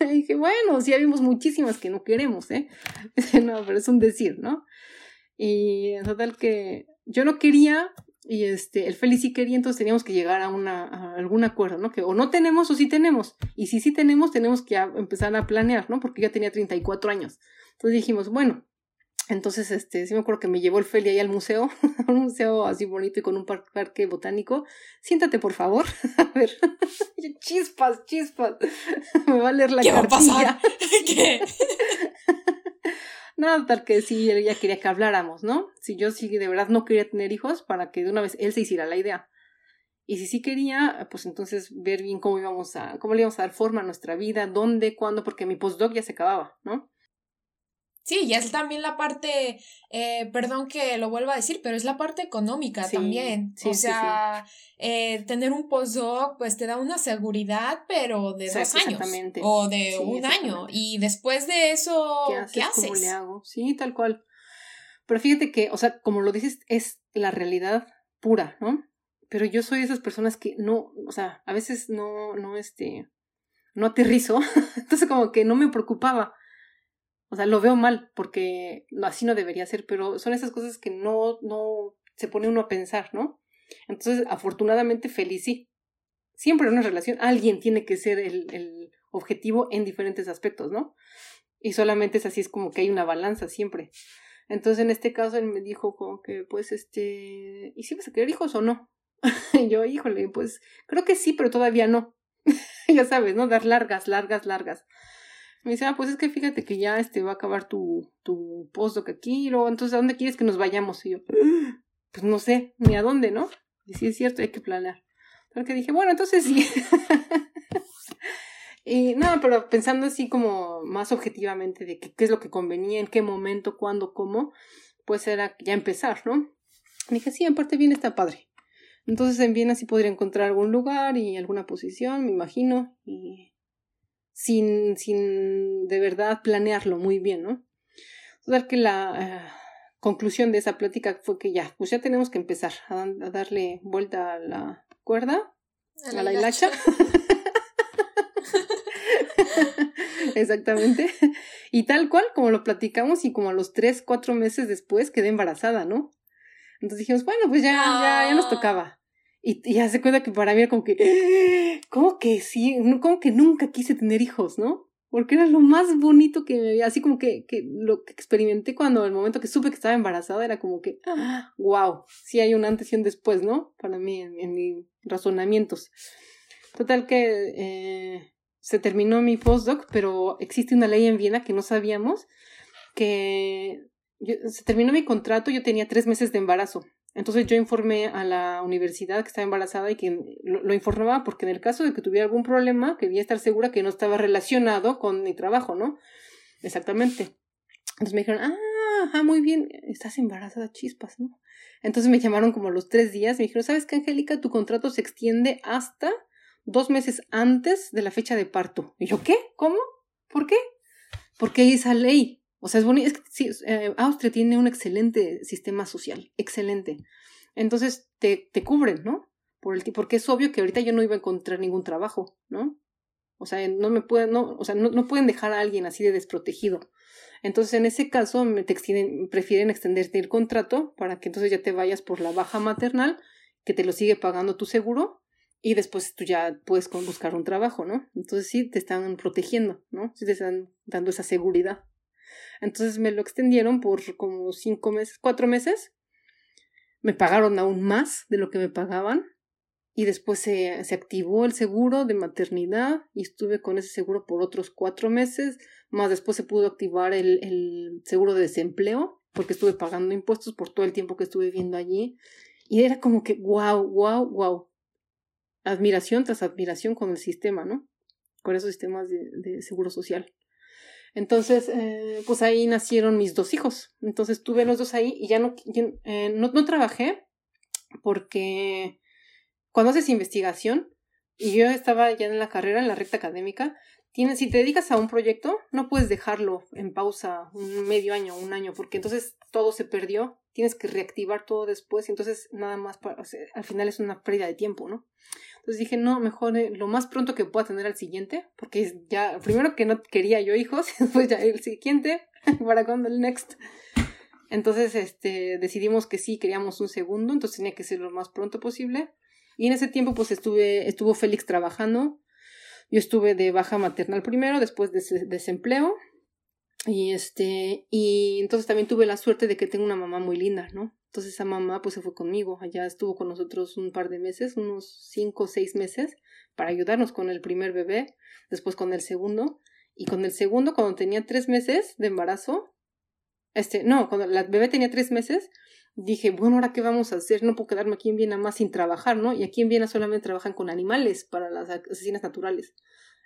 y dije, bueno, sí, vimos muchísimas que no queremos, ¿eh? no, pero es un decir, ¿no? Y en total que yo no quería y este, el Feli sí quería, entonces teníamos que llegar a, una, a algún acuerdo, ¿no? Que o no tenemos o sí tenemos. Y si sí tenemos, tenemos que empezar a planear, ¿no? Porque ya tenía 34 años. Entonces dijimos, bueno, entonces, este, sí me acuerdo que me llevó el Feli ahí al museo, [LAUGHS] un museo así bonito y con un parque botánico. Siéntate, por favor. [LAUGHS] A ver, [LAUGHS] chispas, chispas. me va a leer la ¿Qué Va a pasar? ¿Qué? Nada, tal que sí, ella quería que habláramos, ¿no? Si yo sí de verdad no quería tener hijos, para que de una vez él se hiciera la idea. Y si sí quería, pues entonces ver bien cómo íbamos a, cómo le íbamos a dar forma a nuestra vida, dónde, cuándo, porque mi postdoc ya se acababa, ¿no? Sí, y es también la parte, eh, perdón que lo vuelva a decir, pero es la parte económica también. o sea, eh, tener un postdoc pues te da una seguridad, pero de dos años. O de un año. Y después de eso, ¿qué haces? ¿Cómo le hago? Sí, tal cual. Pero fíjate que, o sea, como lo dices, es la realidad pura, ¿no? Pero yo soy de esas personas que no, o sea, a veces no, no, este, no aterrizo. [LAUGHS] Entonces como que no me preocupaba o sea, lo veo mal porque así no debería ser, pero son esas cosas que no, no se pone uno a pensar, ¿no? Entonces, afortunadamente, feliz sí. Siempre en una relación alguien tiene que ser el, el objetivo en diferentes aspectos, ¿no? Y solamente es así, es como que hay una balanza siempre. Entonces, en este caso, él me dijo como que, pues, este, ¿y si vas a querer hijos o no? [LAUGHS] y yo, híjole, pues, creo que sí, pero todavía no. [LAUGHS] ya sabes, ¿no? Dar largas, largas, largas. Me dice, ah, pues es que fíjate que ya este va a acabar tu, tu postdoc aquí, y luego, entonces, ¿a dónde quieres que nos vayamos? Y yo, [GASPS] pues no sé, ni a dónde, ¿no? Y sí es cierto, hay que planear. Pero que dije, bueno, entonces sí. [LAUGHS] y no, pero pensando así como más objetivamente de qué es lo que convenía, en qué momento, cuándo, cómo, pues era ya empezar, ¿no? dije, sí, en parte bien está padre. Entonces en Viena sí podría encontrar algún lugar y alguna posición, me imagino, y sin, sin de verdad planearlo muy bien, ¿no? Total que la eh, conclusión de esa plática fue que ya, pues ya tenemos que empezar a, darle vuelta a la cuerda, a la, hilacha. [LAUGHS] Exactamente. Y tal cual, como lo platicamos, y como a los tres, cuatro meses después quedé embarazada, ¿no? Entonces dijimos, bueno, pues ya, ya, ya nos tocaba. Y, y hace cuenta que para mí era como que, ¿cómo que sí? Como que nunca quise tener hijos, ¿no? Porque era lo más bonito que me había, así como que, que lo que experimenté cuando el momento que supe que estaba embarazada era como que, wow, sí hay un antes y un después, ¿no? Para mí, en, mis razonamientos. Total que eh, se terminó mi postdoc, pero existe una ley en Viena que no sabíamos, que se terminó mi contrato, yo tenía tres meses de embarazo. Entonces yo informé a la universidad que estaba embarazada y que lo, informaba porque en el caso de que tuviera algún problema, quería estar segura que no estaba relacionado con mi trabajo, ¿no? Exactamente. Entonces me dijeron, ah, ah, muy bien, estás embarazada, chispas, ¿no? Entonces me llamaron como los tres días, me dijeron, ¿sabes qué, Angélica? Tu contrato se extiende hasta dos meses antes de la fecha de parto. Y yo, ¿qué? ¿Cómo? ¿Por qué? Porque hay esa ley. O sea, es bonito. Es que sí, eh, Austria tiene un excelente sistema social, excelente. Entonces te, te cubren, ¿no? Por el, porque es obvio que ahorita yo no iba a encontrar ningún trabajo, ¿no? O sea, no me pueden, no, o sea, no, no pueden dejar a alguien así de desprotegido. Entonces, en ese caso, me te prefieren extenderte el contrato para que entonces ya te vayas por la baja maternal, que te lo sigue pagando tu seguro, y después tú ya puedes buscar un trabajo, ¿no? Entonces sí te están protegiendo, ¿no? Sí te están dando esa seguridad. Entonces me lo extendieron por como cinco meses, cuatro meses. Me pagaron aún más de lo que me pagaban. Y después se, se activó el seguro de maternidad y estuve con ese seguro por otros cuatro meses. Más después se pudo activar el, el seguro de desempleo porque estuve pagando impuestos por todo el tiempo que estuve viviendo allí. Y era como que, wow, wow, wow. admiración tras admiración con el sistema, ¿no? Con esos sistemas de, de seguro social. Entonces, eh, pues ahí nacieron mis dos hijos. Entonces tuve los dos ahí y ya no, eh, no, no, trabajé porque cuando haces investigación, y yo estaba ya en la carrera, en la recta académica, tienes, si te dedicas a un proyecto, no puedes dejarlo en pausa un medio año, un año, porque entonces todo se perdió, tienes que reactivar todo después y entonces nada más, para, al final es una pérdida de tiempo, ¿no? Entonces dije, no, mejor eh, lo más pronto que pueda tener al siguiente, porque ya, primero que no quería yo hijos, [LAUGHS] después ya el siguiente, [LAUGHS] para cuando el next. Entonces, este, decidimos que sí, queríamos un segundo, entonces tenía que ser lo más pronto posible. Y en ese tiempo, pues estuve, estuvo Félix trabajando, yo estuve de baja maternal primero, después de desempleo. Y este, y entonces también tuve la suerte de que tengo una mamá muy linda, ¿no? Entonces esa mamá pues se fue conmigo, allá estuvo con nosotros un par de meses, unos cinco o seis meses, para ayudarnos con el primer bebé, después con el segundo, y con el segundo cuando tenía tres meses de embarazo, este, no, cuando la bebé tenía tres meses, dije, bueno, ¿ahora qué vamos a hacer? No puedo quedarme aquí en Viena más sin trabajar, ¿no? Y aquí en Viena solamente trabajan con animales para las asesinas naturales.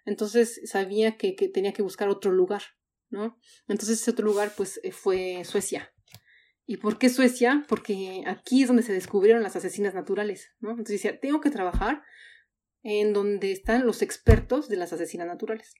Entonces sabía que, que tenía que buscar otro lugar, ¿no? Entonces ese otro lugar pues eh, fue Suecia. ¿Y por qué Suecia? Porque aquí es donde se descubrieron las asesinas naturales, ¿no? Entonces decía, tengo que trabajar en donde están los expertos de las asesinas naturales.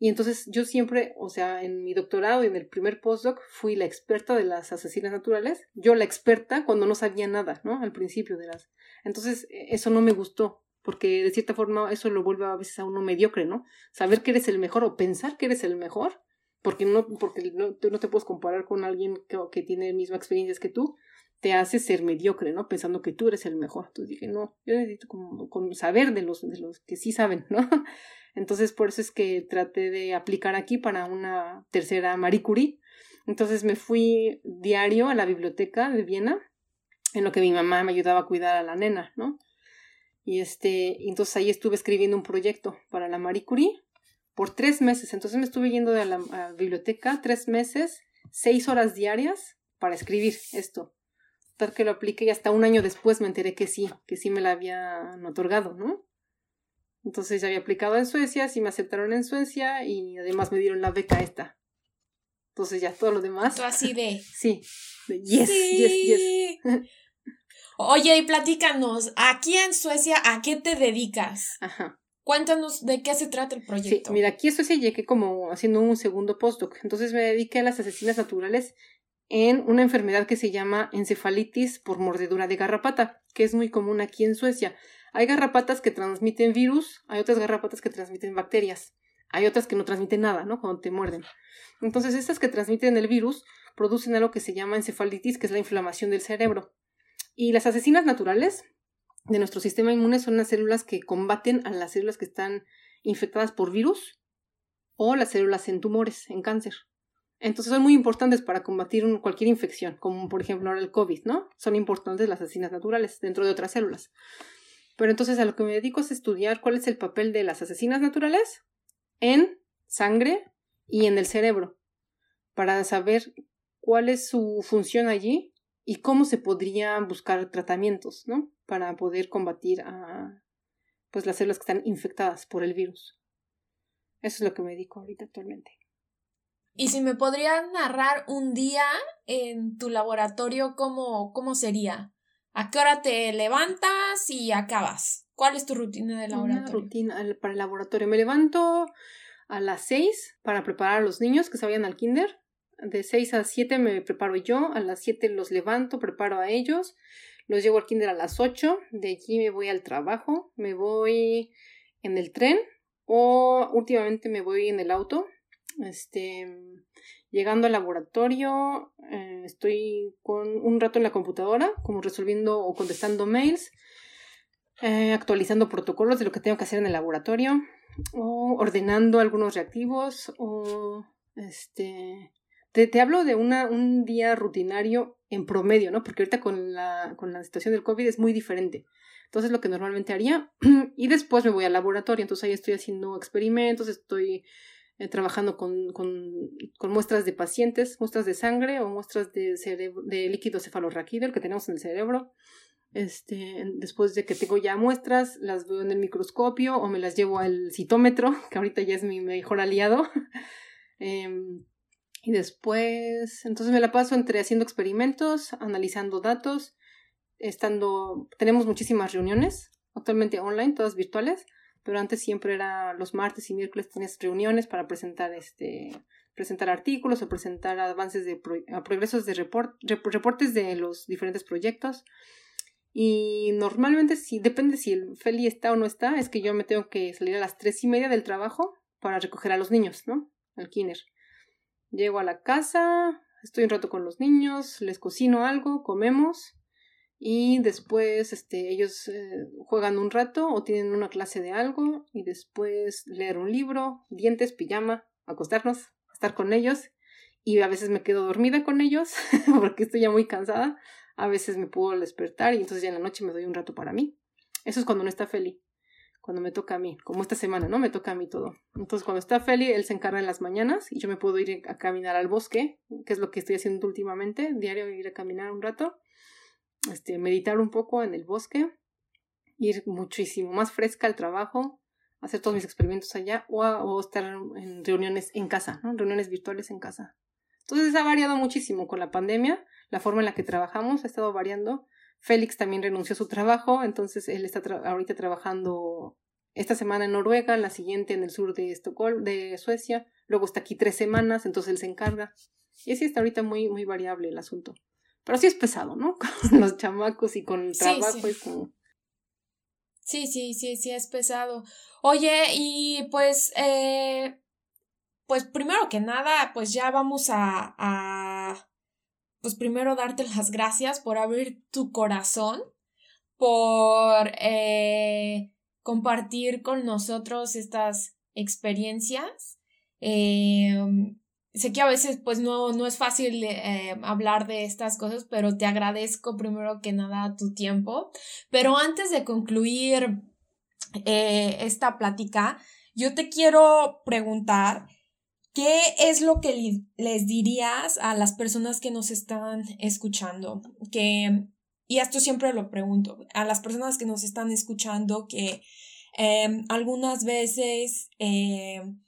Y entonces yo siempre, o sea, en mi doctorado y en el primer postdoc fui la experta de las asesinas naturales, yo la experta cuando no sabía nada, ¿no? Al principio de las. Entonces e, eso no me gustó, porque de cierta forma eso lo vuelve a veces a uno mediocre, ¿no? Saber que eres el mejor o pensar que eres el mejor, porque no, porque no, no te puedes comparar con alguien que, que tiene mismas experiencias que tú, te hace ser mediocre, ¿no? Pensando que tú eres el mejor. Entonces dije, no, yo necesito como saber de los, de los que sí saben, ¿no? [LAUGHS] Entonces, por eso es que traté de aplicar aquí para una tercera Marie Curie. Entonces me fui diario a la biblioteca de Viena, en lo que mi mamá me ayudaba a cuidar a la nena, ¿no? Y este, entonces ahí estuve escribiendo un proyecto para la Marie Curie por tres meses. Entonces me estuve yendo de la biblioteca tres meses, seis horas diarias para escribir esto. Tal que lo apliqué y hasta un año después me enteré que sí, que sí me la habían otorgado, ¿no? Entonces ya había aplicado en Suecia, sí me aceptaron en Suecia y además me dieron la beca esta. Entonces ya todo lo demás. Todo así de. Sí. yes, yes, yes. Oye, y platícanos, aquí en Suecia, ¿a qué te dedicas? Ajá. Cuéntanos de qué se trata el proyecto. Sí, mira, aquí Suecia llegué como haciendo un segundo postdoc. Entonces me dediqué a las asesinas naturales en una enfermedad que se llama encefalitis por mordedura de garrapata, que es muy común aquí en Suecia. Hay garrapatas que transmiten virus, hay otras garrapatas que transmiten bacterias, hay otras que no transmiten nada, ¿no? Cuando te muerden. Entonces, estas que transmiten el virus producen algo que se llama encefalitis, que es la inflamación del cerebro. Y las asesinas naturales de nuestro sistema inmune son las células que combaten a las células que están infectadas por virus o las células en tumores, en cáncer. Entonces son muy importantes para combatir cualquier infección, como por ejemplo ahora el COVID, ¿no? Son importantes las asesinas naturales dentro de otras células. Pero entonces a lo que me dedico es estudiar cuál es el papel de las asesinas naturales en sangre y en el cerebro, para saber cuál es su función allí y cómo se podrían buscar tratamientos, ¿no? Para poder combatir a pues las células que están infectadas por el virus. Eso es lo que me dedico ahorita actualmente. Y si me podrías narrar un día en tu laboratorio, ¿cómo, cómo sería? ¿A qué hora te levantas y acabas? ¿Cuál es tu rutina de laboratorio? Una rutina para el laboratorio. Me levanto a las seis para preparar a los niños que se vayan al kinder. De seis a siete me preparo yo. A las siete los levanto, preparo a ellos. Los llevo al kinder a las ocho. De allí me voy al trabajo. Me voy en el tren o últimamente me voy en el auto. Este, Llegando al laboratorio, eh, estoy con un rato en la computadora, como resolviendo o contestando mails, eh, actualizando protocolos de lo que tengo que hacer en el laboratorio, o ordenando algunos reactivos, o este. Te, te hablo de una, un día rutinario en promedio, ¿no? Porque ahorita con la, con la situación del COVID es muy diferente. Entonces, lo que normalmente haría, [CLEARS THROAT] y después me voy al laboratorio, entonces ahí estoy haciendo experimentos, estoy eh, trabajando con, con, con, muestras de pacientes, muestras de sangre o muestras de, de líquido cefalorraquídeo, el que tenemos en el cerebro. Este, después de que tengo ya muestras, las veo en el microscopio o me las llevo al citómetro, [LAUGHS] que ahorita ya es mi mejor aliado. [LAUGHS] Em, y después, entonces me la paso entre haciendo experimentos, analizando datos, estando, tenemos muchísimas reuniones, actualmente online, todas virtuales, pero antes siempre era los martes y miércoles tenías reuniones para presentar este presentar artículos o presentar avances de progresos de reportes de los diferentes proyectos. Y normalmente, si depende si el Feli está o no está, es que yo me tengo que salir a las tres y media del trabajo para recoger a los niños, ¿no? Al kinder. Llego a la casa, estoy un rato con los niños, les cocino algo, comemos y después este, ellos eh, juegan un rato o tienen una clase de algo y después leer un libro, dientes, pijama, acostarnos, estar con ellos y a veces me quedo dormida con ellos [LAUGHS] porque estoy ya muy cansada a veces me puedo despertar y entonces ya en la noche me doy un rato para mí. Eso es cuando no está feliz, cuando me toca a mí, como esta semana, ¿no? Me toca a mí todo. Entonces cuando está Feli, él se encarga en las mañanas y yo me puedo ir a caminar al bosque, que es lo que estoy haciendo últimamente, diario ir a caminar un rato, este, meditar un poco en el bosque, ir muchísimo más fresca al trabajo, hacer todos mis experimentos allá o, estar en reuniones en casa, ¿no? Reuniones virtuales en casa. Entonces ha variado muchísimo con la pandemia la forma en la que trabajamos ha estado variando. Félix también renunció a su trabajo, entonces él está ahorita trabajando esta semana en Noruega, la siguiente en el sur de Estocolmo, de Suecia, luego está aquí tres semanas, entonces él se encarga. Y así está ahorita muy, muy variable el asunto. Pero sí es pesado, ¿no? [LAUGHS] Con los chamacos y con el trabajo sí, es como... Sí, sí, sí, sí es pesado. Oye, y pues, eh, pues primero que nada, pues ya vamos a, a pues primero darte las gracias por abrir tu corazón, por eh, compartir con nosotros estas experiencias. Eh, sé que a veces pues no, no es fácil eh, hablar de estas cosas, pero te agradezco primero que nada tu tiempo. Pero antes de concluir esta plática, yo te quiero preguntar ¿Qué es lo que les dirías a las personas que nos están escuchando? Que, y esto siempre lo pregunto, a las personas que nos están escuchando que em, algunas veces em,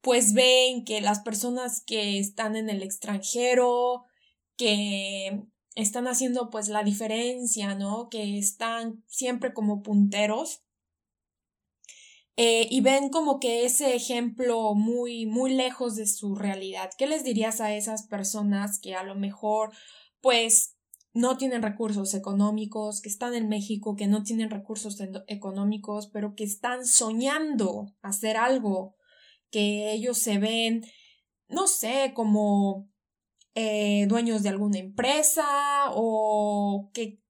pues ven que las personas que están en el extranjero, que están haciendo pues la diferencia, ¿no? Que están siempre como punteros eh, y ven como que ese ejemplo muy, muy lejos de su realidad. ¿Qué les dirías a esas personas que a lo mejor, pues, no tienen recursos económicos, que están en México, que no tienen recursos económicos, pero que están soñando hacer algo, que ellos se ven, no sé, como eh, dueños de alguna empresa o que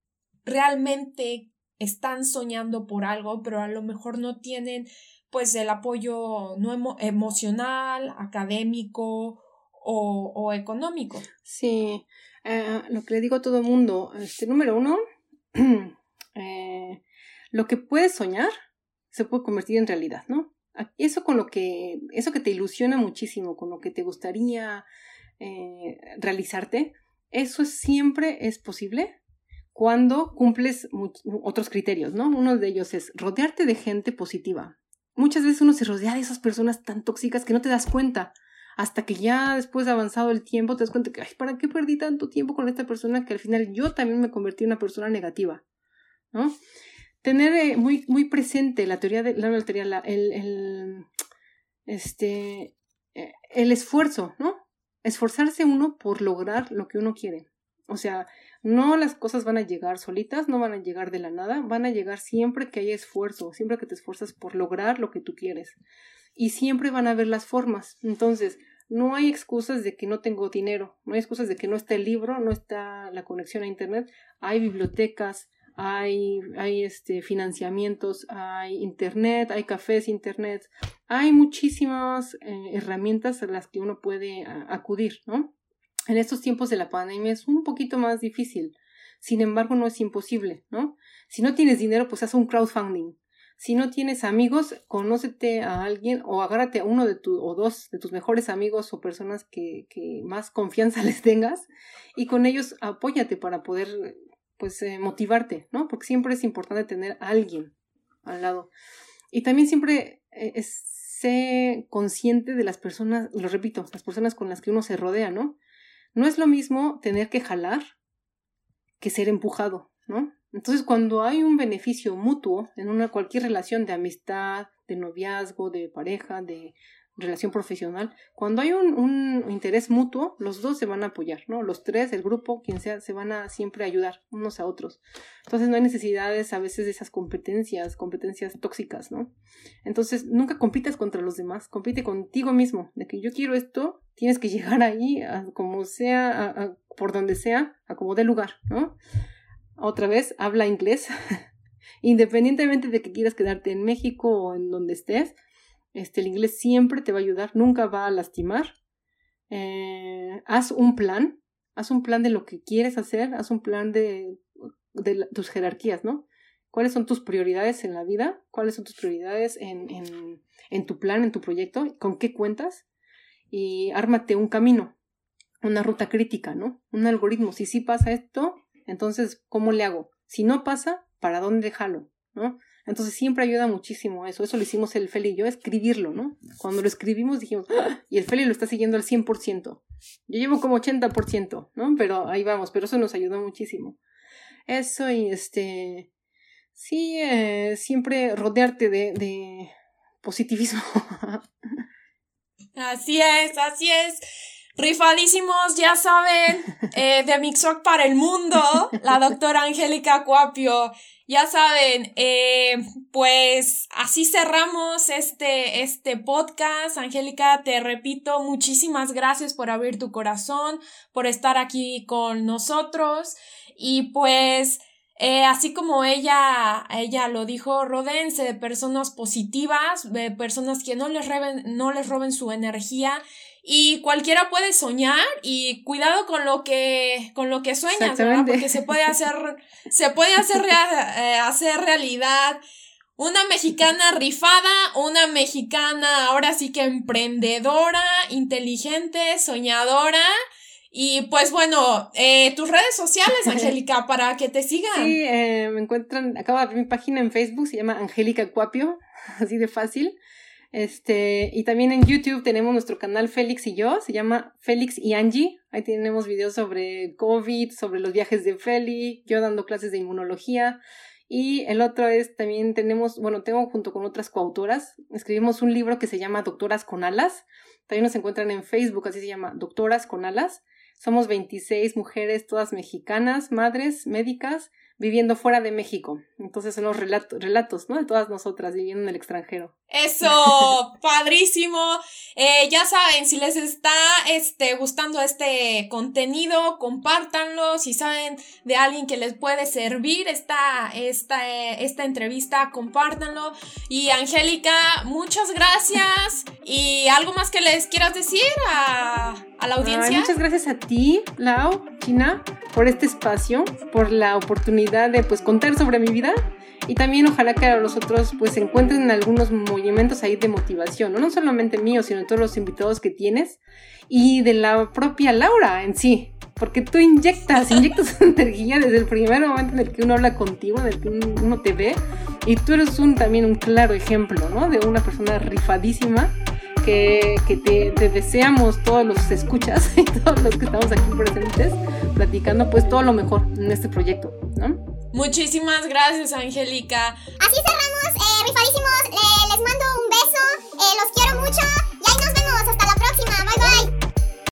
realmente están soñando por algo, pero a lo mejor no tienen pues el apoyo no emocional, académico o, económico. Sí, eh, lo que le digo a todo el mundo, este, número uno, [CLEARS THROAT] eh, lo que puedes soñar se puede convertir en realidad, ¿no? Eso con lo que, eso que te ilusiona muchísimo, con lo que te gustaría eh, realizarte, eso siempre es posible cuando cumples otros criterios, ¿no? Uno de ellos es rodearte de gente positiva. Muchas veces uno se rodea de esas personas tan tóxicas que no te das cuenta. Hasta que ya después de avanzado el tiempo te das cuenta que, ay, ¿para qué perdí tanto tiempo con esta persona que al final yo también me convertí en una persona negativa? ¿No? Tener eh, muy, muy presente la teoría de la, teoría, la, el, este, eh, el esfuerzo, ¿no? Esforzarse uno por lograr lo que uno quiere. O sea, no las cosas van a llegar solitas, no van a llegar de la nada, van a llegar siempre que hay esfuerzo, siempre que te esfuerzas por lograr lo que tú quieres. Y siempre van a haber las formas. Entonces, no hay excusas de que no tengo dinero, no hay excusas de que no está el libro, no está la conexión a internet, hay bibliotecas, hay, hay este, financiamientos, hay internet, hay cafés internet, hay muchísimas eh, herramientas a las que uno puede acudir, ¿no? En estos tiempos de la pandemia es un poquito más difícil. Sin embargo, no es imposible, ¿no? Si no tienes dinero, pues haz un crowdfunding. Si no tienes amigos, conócete a alguien o agárrate a uno de tu, o dos de tus mejores amigos o personas que, que más confianza [LAUGHS] les tengas y con ellos apóyate para poder pues eh, motivarte, ¿no? Porque siempre es importante tener a alguien al lado. Y también siempre eh, sé consciente de las personas, lo repito, las personas con las que uno se rodea, ¿no? No es lo mismo tener que jalar que ser empujado, ¿no? Entonces, cuando hay un beneficio mutuo en una cualquier relación de amistad, de noviazgo, de pareja, de relación profesional, cuando hay un, interés mutuo, los dos se van a apoyar, ¿no? Los tres, el grupo, quien sea, se van a siempre ayudar unos a otros. Entonces no hay necesidades a veces de esas competencias, competencias tóxicas, ¿no? Entonces nunca compitas contra los demás, compite contigo mismo, de que yo quiero esto, tienes que llegar ahí, como sea, por donde sea, a como dé lugar, ¿no? Otra vez, habla inglés. [LAUGHS] Independientemente de que quieras quedarte en México o en donde estés, este, el inglés siempre te va a ayudar, nunca va a lastimar. Eh, haz un plan, haz un plan de lo que quieres hacer, haz un plan de, tus jerarquías, ¿no? ¿Cuáles son tus prioridades en la vida? ¿Cuáles son tus prioridades en, en, en tu plan, en tu proyecto? ¿Con qué cuentas? Y ármate un camino, una ruta crítica, ¿no? Un algoritmo. Si sí pasa esto, entonces, ¿cómo le hago? Si no pasa, ¿para dónde jalo? ¿No? Entonces siempre ayuda muchísimo eso. Eso lo hicimos el Feli y yo, escribirlo, ¿no? Cuando lo escribimos dijimos, ¡Ah! y el Feli lo está siguiendo al 100%. Yo llevo como 80%, ¿no? Pero ahí vamos, pero eso nos ayudó muchísimo. Eso y este, sí, eh, siempre rodearte de, de positivismo. [LAUGHS] así es, así es. Rifadísimos, ya saben, eh, de Mixoc para el mundo, la doctora Angélica Cuapio. Ya saben, eh, pues así cerramos este, este podcast. Angélica, te repito, muchísimas gracias por abrir tu corazón, por estar aquí con nosotros. Y pues, eh, así como ella, ella lo dijo, rodense de personas positivas, de personas que no les, no les roben su energía y cualquiera puede soñar y cuidado con lo que con lo que sueñas, ¿verdad? Porque se puede hacer se puede hacer eh, hacer realidad una mexicana rifada, una mexicana ahora sí que emprendedora, inteligente, soñadora. Y pues bueno, eh, tus redes sociales, [LAUGHS] Angélica, para que te sigan. Sí, eh, me encuentran, acabo de abrir mi página en Facebook, se llama Angélica Cuapio, [LAUGHS] así de fácil. Este, y también en YouTube tenemos nuestro canal Félix y yo, se llama Félix y Angie. Ahí tenemos videos sobre COVID, sobre los viajes de Félix, yo dando clases de inmunología. Y el otro es también tenemos, bueno, tengo junto con otras coautoras, escribimos un libro que se llama Doctoras con Alas. También nos encuentran en Facebook, así se llama, Doctoras con Alas. Somos 26 mujeres, todas mexicanas, madres, médicas, viviendo fuera de México. Entonces son los relatos, relatos, ¿no? De todas nosotras viviendo en el extranjero. Eso, [LAUGHS] padrísimo. Eh, ya saben, si les está este, gustando este contenido, compártanlo. Si saben de alguien que les puede servir esta, esta, esta entrevista, compártanlo. Y Angélica, muchas gracias. ¿Y algo más que les quieras decir a, a la audiencia? muchas gracias a ti, Lau, China, por este espacio, por la oportunidad de pues contar sobre mi vida y también ojalá que a los otros pues encuentren algunos movimientos ahí de motivación, ¿no? no solamente mío, sino todos los invitados que tienes y de la propia Laura en sí, porque tú inyectas, [LAUGHS] inyectas energía desde el primer momento en el que uno habla contigo, en el que uno te ve y tú eres un también un claro ejemplo, ¿no? De una persona rifadísima que, te, deseamos todos los escuchas [LAUGHS] y todos los que estamos aquí presentes platicando pues todo lo mejor en este proyecto, ¿no? Muchísimas gracias, Angélica. Así cerramos, eh, rifadísimos, eh, les mando un beso, eh, los quiero mucho y ahí nos vemos, hasta la próxima, bye bye.